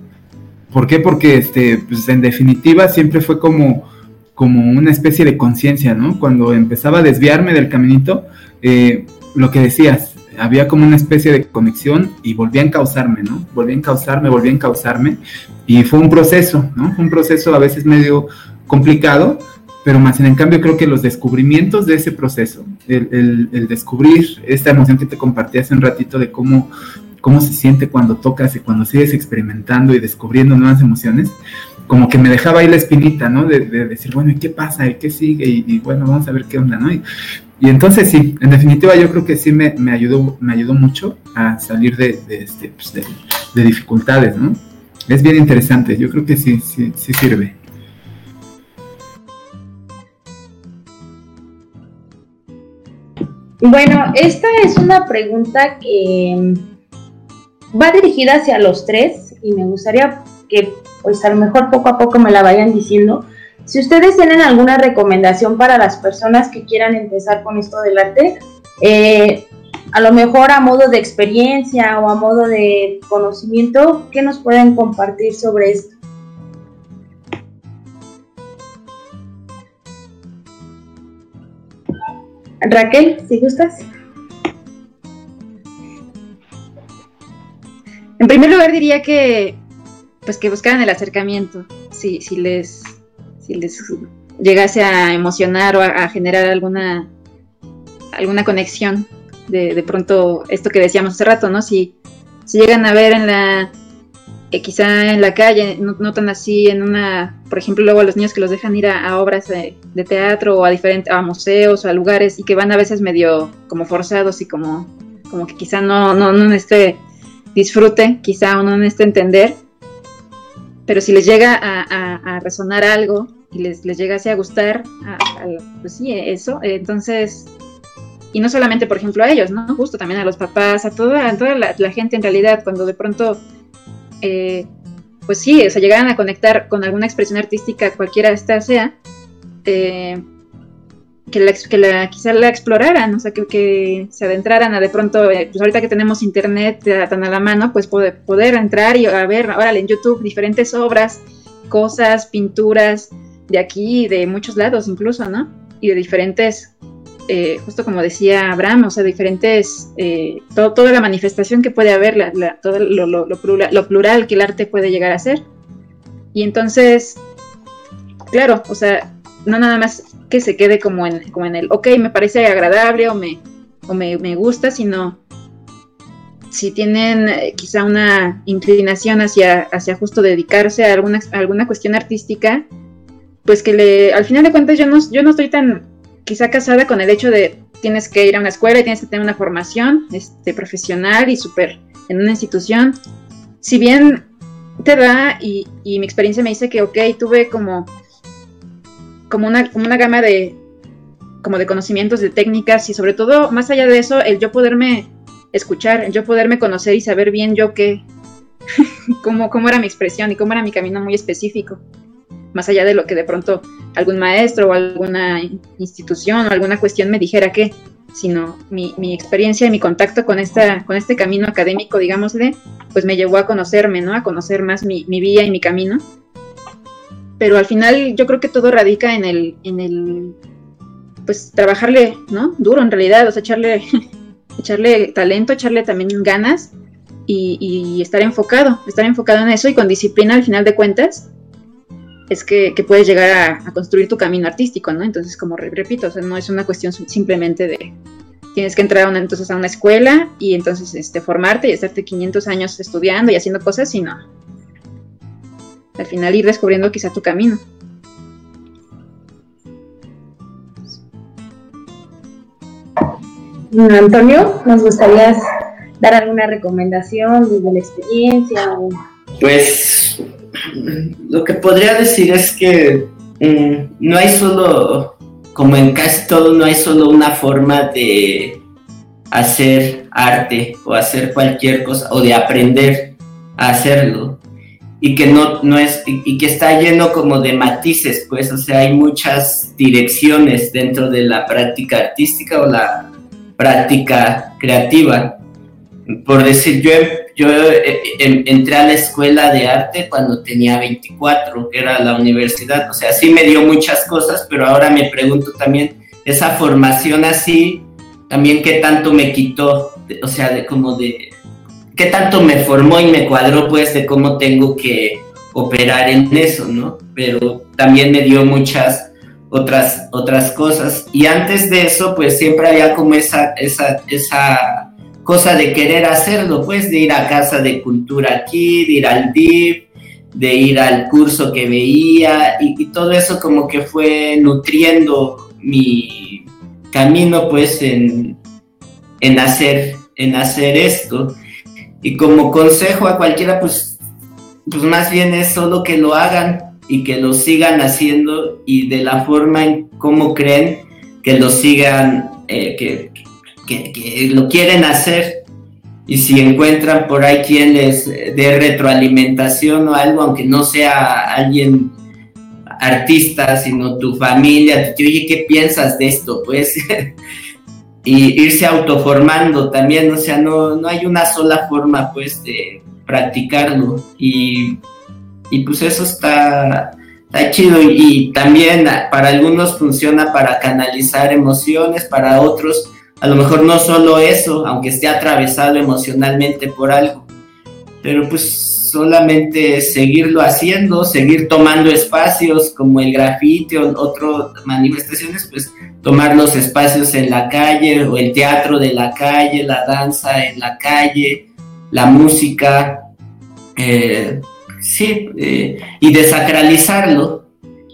¿Por qué? Porque, este, pues en definitiva, siempre fue como, como una especie de conciencia, ¿no? Cuando empezaba a desviarme del caminito, eh, lo que decías, había como una especie de conexión y volví a encauzarme, ¿no? Volví a encauzarme, volví a encauzarme y fue un proceso, ¿no? Un proceso a veces medio complicado, pero más en cambio creo que los descubrimientos de ese proceso, el, el, descubrir esta emoción que te compartí hace un ratito de cómo, cómo se siente cuando tocas y cuando sigues experimentando y descubriendo nuevas emociones, como que me dejaba ahí la espinita, ¿no? De, decir, bueno, ¿y qué pasa? ¿Y qué sigue? Y, bueno, vamos a ver qué onda, ¿no? Y, y entonces sí, en definitiva yo creo que sí me, me ayudó, me ayudó mucho a salir de, de, este, pues de, dificultades, ¿no? Es bien interesante, yo creo que sí, sí, sí sirve. Bueno, esta es una pregunta que va dirigida hacia los tres y me gustaría que pues a lo mejor poco a poco me la vayan diciendo. Si ustedes tienen alguna recomendación para las personas que quieran empezar con esto del arte, eh, a lo mejor a modo de experiencia o a modo de conocimiento, ¿qué nos pueden compartir sobre esto? Raquel, si gustas. En primer lugar diría que pues que buscaran el acercamiento, si, si les si les llegase a emocionar o a, generar alguna, alguna conexión de, de, pronto esto que decíamos hace rato, ¿no? Si, si llegan a ver en la, eh, quizá en la calle, no, tan así en una, por ejemplo, luego a los niños que los dejan ir a, obras de, teatro o a diferentes, a museos o a lugares y que van a veces medio como forzados y como, como que quizá no, no, no este disfrute, quizá uno no este entender, pero si les llega a, a resonar algo y les, les llegase a gustar, pues sí, eso, entonces, y no solamente, por ejemplo, a ellos, ¿no? Justo también a los papás, a toda, a toda la, gente en realidad, cuando de pronto, eh, pues sí, o sea, llegaran a conectar con alguna expresión artística, cualquiera esta sea, eh, que, la, que la, quizá la exploraran, o sea, que, que se adentraran a de pronto, eh, pues ahorita que tenemos internet tan a la mano, pues poder, poder entrar y a ver, órale, en YouTube diferentes obras, cosas, pinturas, de aquí de muchos lados incluso, ¿no? Y de diferentes, eh, justo como decía Abraham, o sea, diferentes, eh, toda la manifestación que puede haber, la, todo lo, plural, que el arte puede llegar a ser. Y entonces, claro, o sea, no nada más que se quede como en, como en el, ok, me parece agradable o me, o me, me gusta, sino si tienen eh, quizá una inclinación hacia, hacia justo dedicarse a alguna, alguna cuestión artística, pues que le, al final de cuentas yo no, yo no estoy tan quizá casada con el hecho de tienes que ir a una escuela y tienes que tener una formación este, profesional y súper en una institución. Si bien te da, y, mi experiencia me dice que, ok, tuve como, como, una, como una gama de, como de conocimientos, de técnicas y sobre todo, más allá de eso, el yo poderme escuchar, el yo poderme conocer y saber bien yo qué, cómo, cómo era mi expresión y cómo era mi camino muy específico más allá de lo que de pronto algún maestro o alguna institución o alguna cuestión me dijera que, sino mi, mi experiencia y mi contacto con, esta, con este camino académico, digámosle, pues me llevó a conocerme, ¿no? A conocer más mi, mi vía y mi camino. Pero al final yo creo que todo radica en el, en el, pues trabajarle, ¿no? Duro en realidad, o sea, echarle, echarle talento, echarle también ganas y, estar enfocado, estar enfocado en eso y con disciplina al final de cuentas, es que, puedes llegar a, construir tu camino artístico, ¿no? Entonces, como repito, o sea, no es una cuestión simplemente de tienes que entrar a una, entonces a una escuela y entonces este, formarte y estarte 500 años estudiando y haciendo cosas, sino al final ir descubriendo quizá tu camino. Antonio, ¿nos gustaría dar alguna recomendación desde la experiencia? Pues lo que podría decir es que mm, no hay solo, como en casi todo, no hay solo una forma de hacer arte o hacer cualquier cosa o de aprender a hacerlo y que no, no es y, que está lleno como de matices pues o sea hay muchas direcciones dentro de la práctica artística o la práctica creativa. Por decir yo yo eh, entré a la escuela de arte cuando tenía 24 que era la universidad o sea sí me dio muchas cosas pero ahora me pregunto también esa formación así también qué tanto me quitó o sea de como de qué tanto me formó y me cuadró pues de cómo tengo que operar en eso, ¿no? Pero también me dio muchas otras, otras cosas. Y antes de eso, pues siempre había como esa, esa, esa cosa de querer hacerlo, pues de ir a casa de cultura aquí, de ir al DIP, de ir al curso que veía y, y todo eso como que fue nutriendo mi camino pues en, en hacer en hacer esto y como consejo a cualquiera, pues, pues más bien es solo que lo hagan y que lo sigan haciendo y de la forma en cómo creen que lo sigan, eh, que, que, lo quieren hacer. Y si encuentran por ahí quien les dé retroalimentación o algo, aunque no sea alguien artista, sino tu familia, oye, ¿qué piensas de esto? Pues y irse autoformando también, o sea, no, no hay una sola forma pues de practicarlo. Y, y pues eso está, está chido. Y, también para algunos funciona para canalizar emociones, para otros a lo mejor no solo eso, aunque esté atravesado emocionalmente por algo, pero pues solamente seguirlo haciendo, seguir tomando espacios como el grafiti o otras manifestaciones, pues tomar los espacios en la calle o el teatro de la calle, la danza en la calle, la música, eh, sí, eh, y desacralizarlo.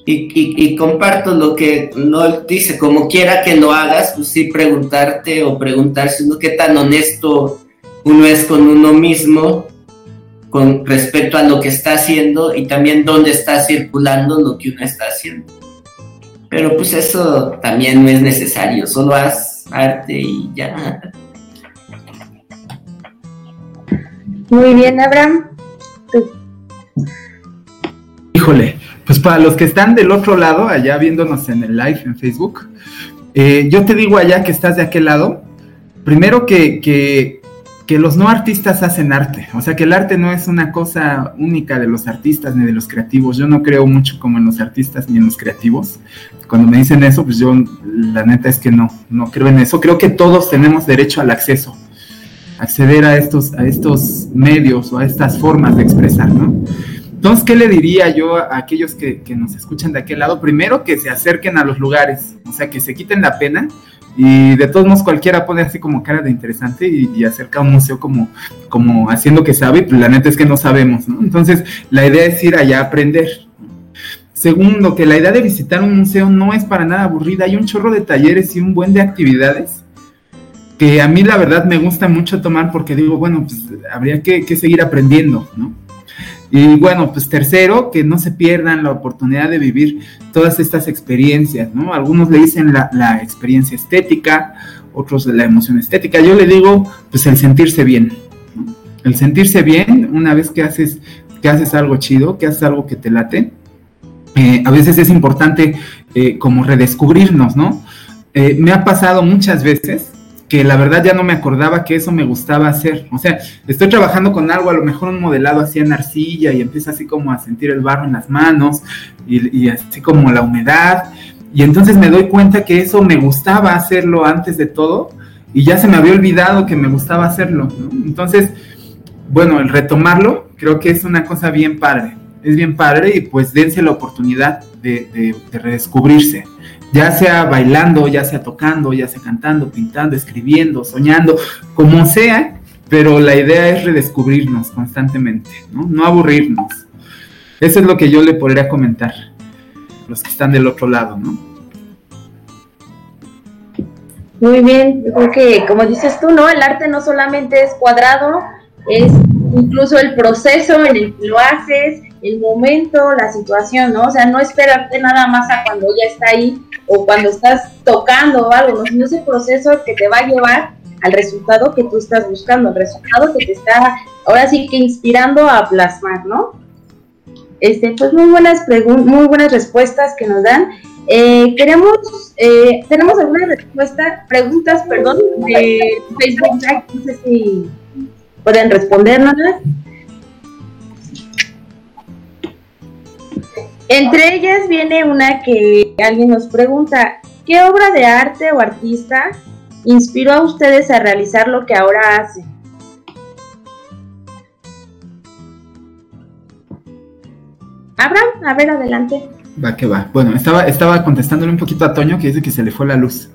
Y, comparto lo que no dice, como quiera que lo hagas, pues sí preguntarte o preguntarse uno qué tan honesto uno es con uno mismo con respecto a lo que está haciendo y también dónde está circulando lo que uno está haciendo. Pero pues eso también no es necesario, solo haz arte y ya. Muy bien, Abraham. Híjole, pues para los que están del otro lado, allá viéndonos en el live en Facebook, eh, yo te digo allá que estás de aquel lado, primero que, que que los no artistas hacen arte, o sea que el arte no es una cosa única de los artistas ni de los creativos, yo no creo mucho como en los artistas ni en los creativos, cuando me dicen eso, pues yo la neta es que no, no creo en eso, creo que todos tenemos derecho al acceso, acceder a estos, a estos medios o a estas formas de expresar, ¿no? Entonces, ¿qué le diría yo a aquellos que, que nos escuchan de aquel lado? Primero, que se acerquen a los lugares, o sea, que se quiten la pena, y de todos modos cualquiera pone así como cara de interesante y, acerca a un museo como, como haciendo que sabe, pero la neta es que no sabemos, ¿no? Entonces la idea es ir allá a aprender. Segundo, que la idea de visitar un museo no es para nada aburrida, hay un chorro de talleres y un buen de actividades que a mí la verdad me gusta mucho tomar porque digo, bueno, pues habría que, que seguir aprendiendo, ¿no? Y bueno, pues tercero, que no se pierdan la oportunidad de vivir todas estas experiencias, ¿no? Algunos le dicen la, experiencia estética, otros la emoción estética. Yo le digo, pues el sentirse bien. El sentirse bien una vez que haces, que haces algo chido, que haces algo que te late. Eh, a veces es importante eh, como redescubrirnos, ¿no? Eh, me ha pasado muchas veces que la verdad ya no me acordaba que eso me gustaba hacer. O sea, estoy trabajando con algo, a lo mejor un modelado así en arcilla y empieza así como a sentir el barro en las manos y, así como la humedad. Y entonces me doy cuenta que eso me gustaba hacerlo antes de todo y ya se me había olvidado que me gustaba hacerlo. Entonces, bueno, el retomarlo creo que es una cosa bien padre. Es bien padre y pues dense la oportunidad de redescubrirse ya sea bailando, ya sea tocando, ya sea cantando, pintando, escribiendo, soñando, como sea, pero la idea es redescubrirnos constantemente, ¿no? No aburrirnos. Eso es lo que yo le podría comentar, los que están del otro lado, ¿no? Muy bien, yo creo que como dices tú, ¿no? El arte no solamente es cuadrado, es incluso el proceso en el que lo haces, el momento, la situación, ¿no? O sea, no esperarte nada más a cuando ya está ahí o cuando estás tocando o algo, ¿no? sino ese proceso que te va a llevar al resultado que tú estás buscando, al resultado que te está ahora sí que inspirando a plasmar, ¿no? Este, pues muy buenas muy buenas respuestas que nos dan. Eh, queremos, eh, tenemos algunas respuestas, preguntas, perdón, de Facebook no sé si pueden respondernos. Entre ellas viene una que alguien nos pregunta, ¿qué obra de arte o artista inspiró a ustedes a realizar lo que ahora hacen? Abraham, a ver, adelante. Va que va. Bueno, estaba, estaba contestándole un poquito a Toño que dice que se le fue la luz.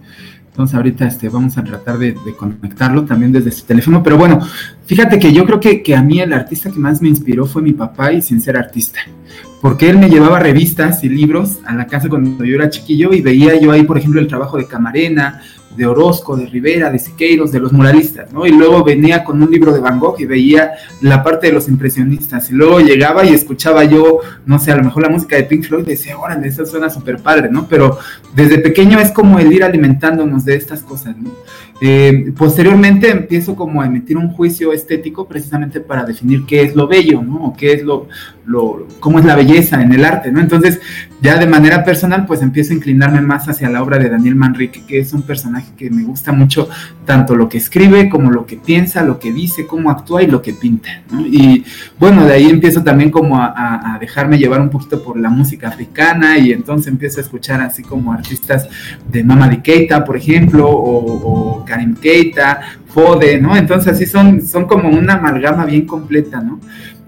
Entonces ahorita este, vamos a tratar de, conectarlo también desde su teléfono. Pero bueno, fíjate que yo creo que, que, a mí el artista que más me inspiró fue mi papá y sin ser artista porque él me llevaba revistas y libros a la casa cuando yo era chiquillo y veía yo ahí, por ejemplo, el trabajo de Camarena, de Orozco, de Rivera, de Siqueiros, de los muralistas, ¿no? Y luego venía con un libro de Van Gogh y veía la parte de los impresionistas. Y luego llegaba y escuchaba yo, no sé, a lo mejor la música de Pink Floyd y decía, órale, eso suena súper padre, ¿no? Pero desde pequeño es como el ir alimentándonos de estas cosas, ¿no? Eh, posteriormente empiezo como a emitir un juicio estético precisamente para definir qué es lo bello, ¿no? O qué es lo, lo, cómo es la belleza en el arte, ¿no? Entonces, ya de manera personal, pues empiezo a inclinarme más hacia la obra de Daniel Manrique, que es un personaje que me gusta mucho, tanto lo que escribe como lo que piensa, lo que dice, cómo actúa y lo que pinta, ¿no? Y bueno, de ahí empiezo también como a, dejarme llevar un poquito por la música africana y entonces empiezo a escuchar así como artistas de Mama de Keita, por ejemplo, o, o Karim Keita, Fode, ¿no? Entonces así son, son como una amalgama bien completa, ¿no?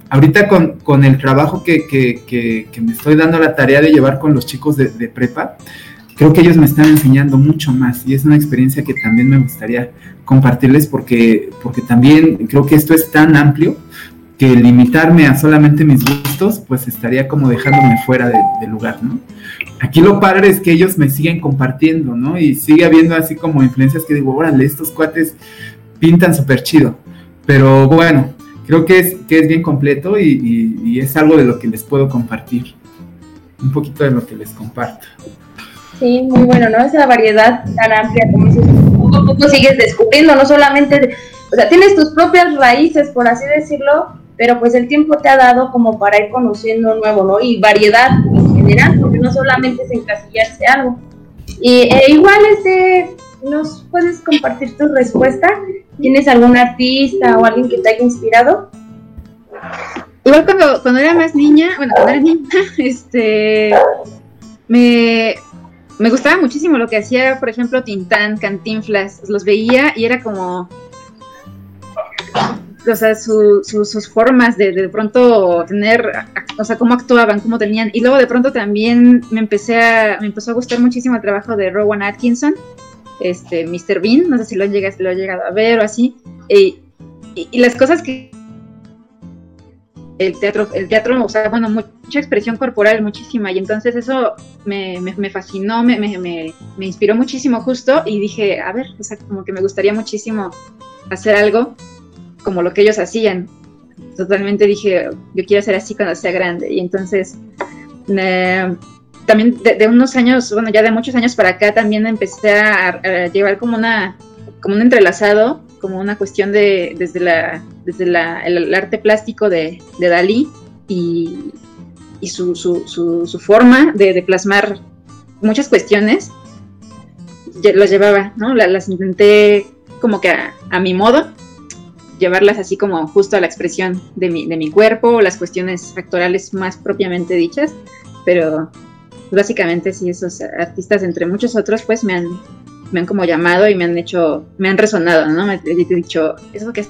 ahorita con, el trabajo que, me estoy dando la tarea de llevar con los chicos de, prepa, creo que ellos me están enseñando mucho más y es una experiencia que también me gustaría compartirles porque, porque también creo que esto es tan amplio que limitarme a solamente mis gustos, pues estaría como dejándome fuera del de lugar, ¿no? Aquí lo padre es que ellos me siguen compartiendo, ¿no? Y sigue habiendo así como influencias que digo, órale, estos cuates pintan súper chido. Pero bueno, creo que es, que es bien completo y, es algo de lo que les puedo compartir. Un poquito de lo que les comparto. Sí, muy bueno, ¿no? Esa variedad tan amplia como dices, poco a poco sigues descubriendo, no solamente, o sea, tienes tus propias raíces, por así decirlo, pero pues el tiempo te ha dado como para ir conociendo nuevo, ¿no? Y variedad en general, porque no solamente es encasillarse algo. Y e igual, este, ¿nos puedes compartir tu respuesta? ¿Tienes algún artista o alguien que te haya inspirado? Igual cuando, cuando era más niña, bueno, cuando era niña, este, me, me gustaba muchísimo lo que hacía, por ejemplo, Tintán, Cantinflas, los veía y era como, o sea, sus formas de, de pronto tener, o sea, cómo actuaban, cómo tenían, y luego de pronto también me empecé a, me empezó a gustar muchísimo el trabajo de Rowan Atkinson, este, Mr. Bean, no sé si lo, llegas, lo he llegado a ver o así, y, las cosas que el teatro, el teatro, o sea, bueno, mucha expresión corporal, muchísima, y entonces eso me, me, fascinó, me, me, inspiró muchísimo justo, y dije, a ver, o sea, como que me gustaría muchísimo hacer algo como lo que ellos hacían. Totalmente dije, yo quiero ser así cuando sea grande, y entonces... Eh, también de, unos años, bueno, ya de muchos años para acá también empecé a, llevar como una, como un entrelazado, como una cuestión de, desde la, desde la, el, arte plástico de, de Dalí y, y su, su, su, forma de, plasmar muchas cuestiones, las llevaba, ¿no? Las, intenté como que a, a, mi modo, llevarlas así como justo a la expresión de mi, de mi cuerpo, las cuestiones actorales más propiamente dichas, pero básicamente sí, esos artistas, entre muchos otros, pues me han, me han como llamado y me han hecho, me han resonado, ¿no? Me he dicho, ¿eso qué es?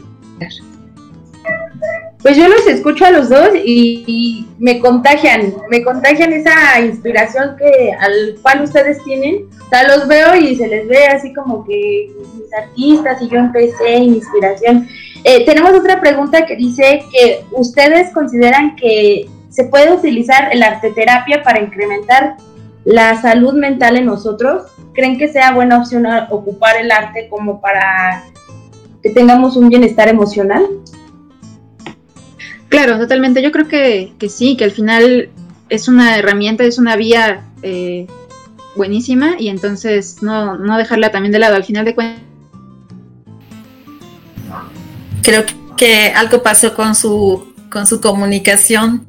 Pues yo los escucho a los dos y, me contagian, me contagian esa inspiración que al cual ustedes tienen. O sea, los veo y se les ve así como que mis artistas y yo empecé mi inspiración. Eh, tenemos otra pregunta que dice que ustedes consideran que ¿Se puede utilizar el arteterapia para incrementar la salud mental en nosotros? ¿Creen que sea buena opción ocupar el arte como para que tengamos un bienestar emocional? Claro, totalmente. Yo creo que, sí, que al final es una herramienta, es una vía eh, buenísima y entonces no, no dejarla también de lado. Al final de cuentas. Creo que algo pasó con su, con su comunicación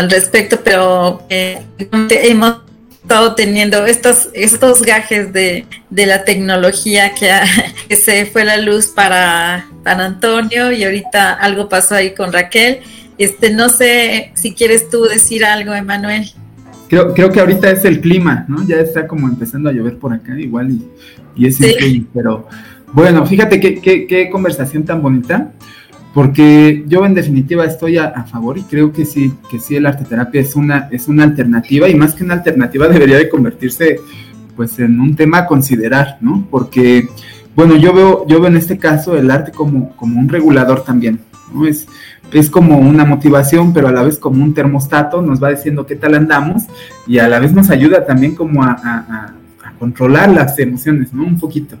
al respecto, pero eh, hemos estado teniendo estos, estos gajes de, la tecnología que, se fue la luz para, para Antonio y ahorita algo pasó ahí con Raquel. Este, no sé si quieres tú decir algo, Emanuel. Creo, creo que ahorita es el clima, ¿no? Ya está como empezando a llover por acá igual y, y es sí. pero bueno, fíjate qué, qué, qué conversación tan bonita porque yo en definitiva estoy a, favor y creo que sí, que sí el arte terapia es una, es una alternativa y más que una alternativa debería de convertirse pues en un tema a considerar, ¿no? Porque, bueno, yo veo, yo veo en este caso el arte como, como un regulador también, ¿no? Es, es como una motivación, pero a la vez como un termostato, nos va diciendo qué tal andamos y a la vez nos ayuda también como a, a, controlar las emociones, ¿no? Un poquito,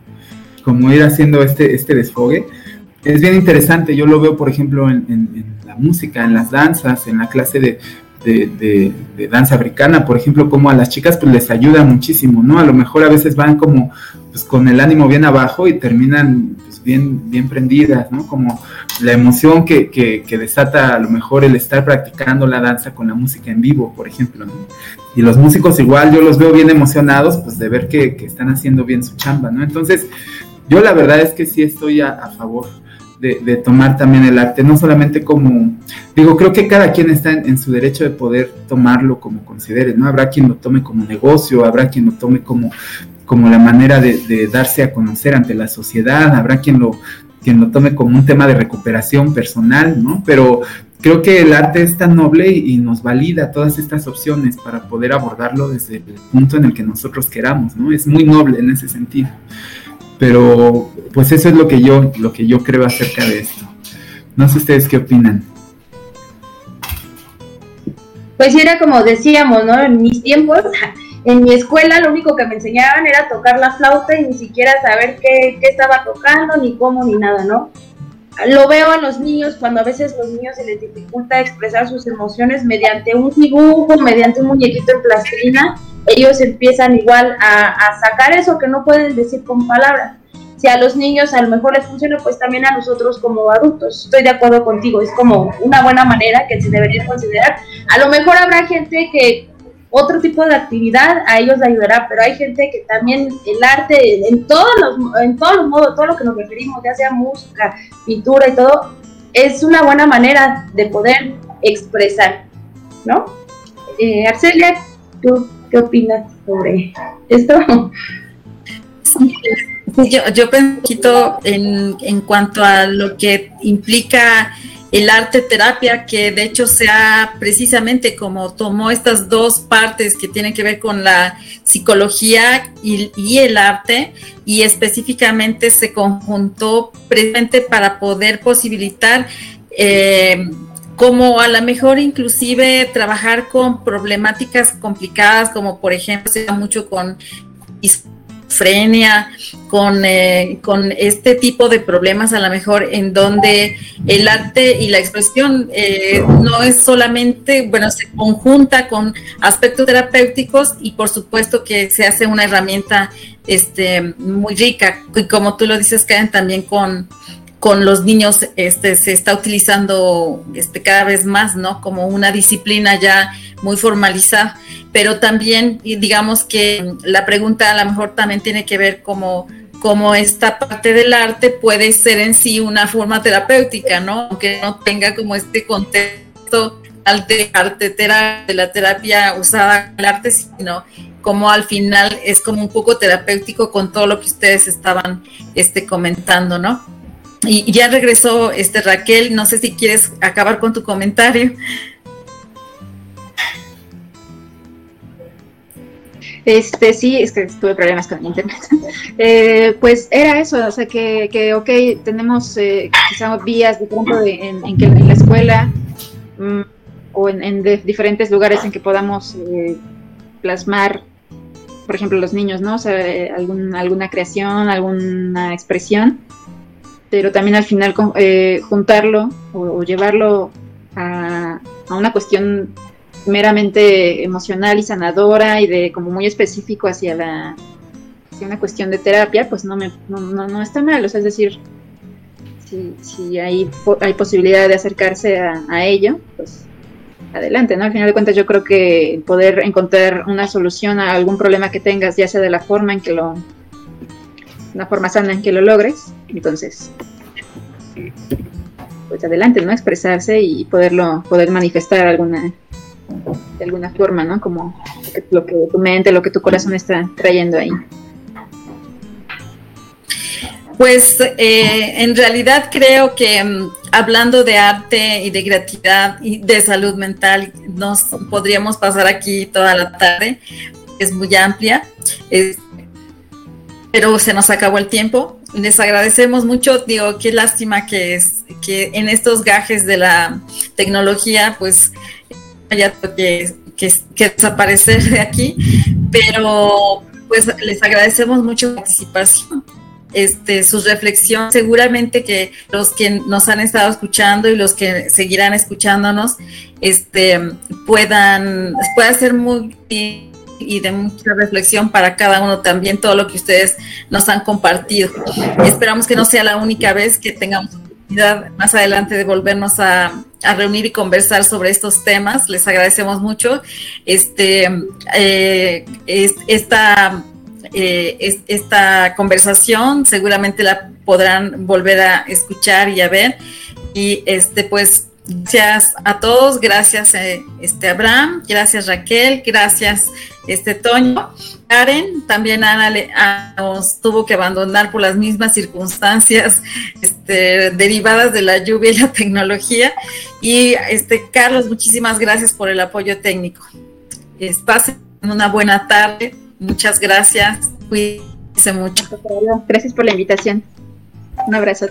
como ir haciendo este, este desfogue es bien interesante. Yo lo veo, por ejemplo, en, la música, en las danzas, en la clase de, danza africana, por ejemplo, como a las chicas pues les ayuda muchísimo, ¿no? A lo mejor a veces van como pues con el ánimo bien abajo y terminan pues, bien, bien prendidas, ¿no? Como la emoción que, desata a lo mejor el estar practicando la danza con la música en vivo, por ejemplo, ¿no? Y los músicos igual yo los veo bien emocionados pues de ver que, están haciendo bien su chamba, ¿no? Entonces, yo la verdad es que sí estoy a favor de, tomar también el arte, no solamente como, digo, creo que cada quien está en, su derecho de poder tomarlo como considere, ¿no? Habrá quien lo tome como negocio, habrá quien lo tome como, como la manera de, darse a conocer ante la sociedad, habrá quien lo, quien lo tome como un tema de recuperación personal, ¿no? Pero creo que el arte es tan noble y, nos valida todas estas opciones para poder abordarlo desde el punto en el que nosotros queramos, ¿no? Es muy noble en ese sentido. Pero pues eso es lo que yo, lo que yo creo acerca de esto. No sé ustedes qué opinan. Pues era como decíamos, ¿no? En mis tiempos, en mi escuela lo único que me enseñaban era tocar la flauta y ni siquiera saber qué, qué estaba tocando, ni cómo, ni nada, ¿no? Lo veo en los niños cuando a veces los niños se les dificulta expresar sus emociones mediante un dibujo, mediante un muñequito en plastilina ellos empiezan igual a, sacar eso que no pueden decir con palabras. Si a los niños a lo mejor les funciona, pues también a nosotros como adultos. Estoy de acuerdo contigo, es como una buena manera que se debería considerar. A lo mejor habrá gente que otro tipo de actividad a ellos le ayudará, pero hay gente que también el arte, en todos los, en todos los modos, todo lo que nos referimos, ya sea música, pintura y todo, es una buena manera de poder expresar, ¿no? Eh, Arcelia, tú ¿Qué opinas sobre esto? yo, yo un poquito en, en cuanto a lo que implica el arte terapia, que de hecho sea precisamente como tomó estas dos partes que tienen que ver con la psicología y, el arte, y específicamente se conjuntó precisamente para poder posibilitar eh, como a lo mejor inclusive trabajar con problemáticas complicadas, como por ejemplo se da mucho con esquizofrenia, con, eh, con este tipo de problemas a lo mejor en donde el arte y la expresión eh, no es solamente, bueno, se conjunta con aspectos terapéuticos y por supuesto que se hace una herramienta este, muy rica. Y como tú lo dices, Karen, también con con los niños este, se está utilizando este, cada vez más, ¿no? Como una disciplina ya muy formalizada, pero también digamos que la pregunta a lo mejor también tiene que ver como como esta parte del arte puede ser en sí una forma terapéutica, ¿no? Aunque no tenga como este contexto arte, arte de la terapia usada el arte, sino como al final es como un poco terapéutico con todo lo que ustedes estaban este, comentando, ¿no? Y ya regresó este Raquel, no sé si quieres acabar con tu comentario. Este, sí, es que tuve problemas con el internet. Eh, pues era eso, o sea, que, que ok, tenemos eh, quizá vías de pronto en, que en la escuela mm, o en, diferentes lugares en que podamos eh, plasmar, por ejemplo, los niños, ¿no? O sea, eh, alguna creación, alguna expresión, pero también al final eh, juntarlo o, llevarlo a, una cuestión meramente emocional y sanadora y de como muy específico hacia la hacia una cuestión de terapia, pues no me no, no, está mal, o sea, es decir, si, si hay, hay posibilidad de acercarse a, a ello, pues adelante, ¿no? Al final de cuentas yo creo que poder encontrar una solución a algún problema que tengas, ya sea de la forma en que lo, una forma sana en que lo logres, entonces, pues adelante, ¿no? Expresarse y poderlo, poder manifestar alguna, de alguna forma, ¿no? Como lo que tu mente, lo que tu corazón está trayendo ahí. Pues eh, en realidad creo que mm, hablando de arte y de creatividad y de salud mental, nos podríamos pasar aquí toda la tarde. Es muy amplia, pero se nos acabó el tiempo. Les agradecemos mucho. Digo, qué lástima que es que en estos gajes de la tecnología, pues haya que, desaparecer de aquí, pero pues les agradecemos mucho su participación este, su reflexión. Seguramente que los que nos han estado escuchando y los que seguirán escuchándonos, este, puedan, pueda ser muy y de mucha reflexión para cada uno también todo lo que ustedes nos han compartido. Esperamos que no sea la única vez que tengamos oportunidad más adelante de volvernos a, reunir y conversar sobre estos temas. Les agradecemos mucho. Este, eh, esta eh, esta conversación, seguramente la podrán volver a escuchar y a ver. Y este, pues, gracias a todos, gracias eh, este Abraham, gracias Raquel, gracias este Toño. Karen, también Ana nos tuvo que abandonar por las mismas circunstancias este, derivadas de la lluvia y la tecnología. Y este Carlos, muchísimas gracias por el apoyo técnico. Pasen una buena tarde. Muchas gracias. Cuídense mucho. Gracias por la invitación. Un abrazo.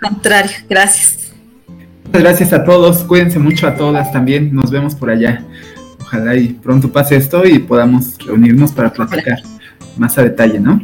contrario, gracias. Muchas gracias a todos. Cuídense mucho a todas también. Nos vemos por allá. Ojalá y pronto pase esto y podamos reunirnos para platicar más a detalle, ¿no?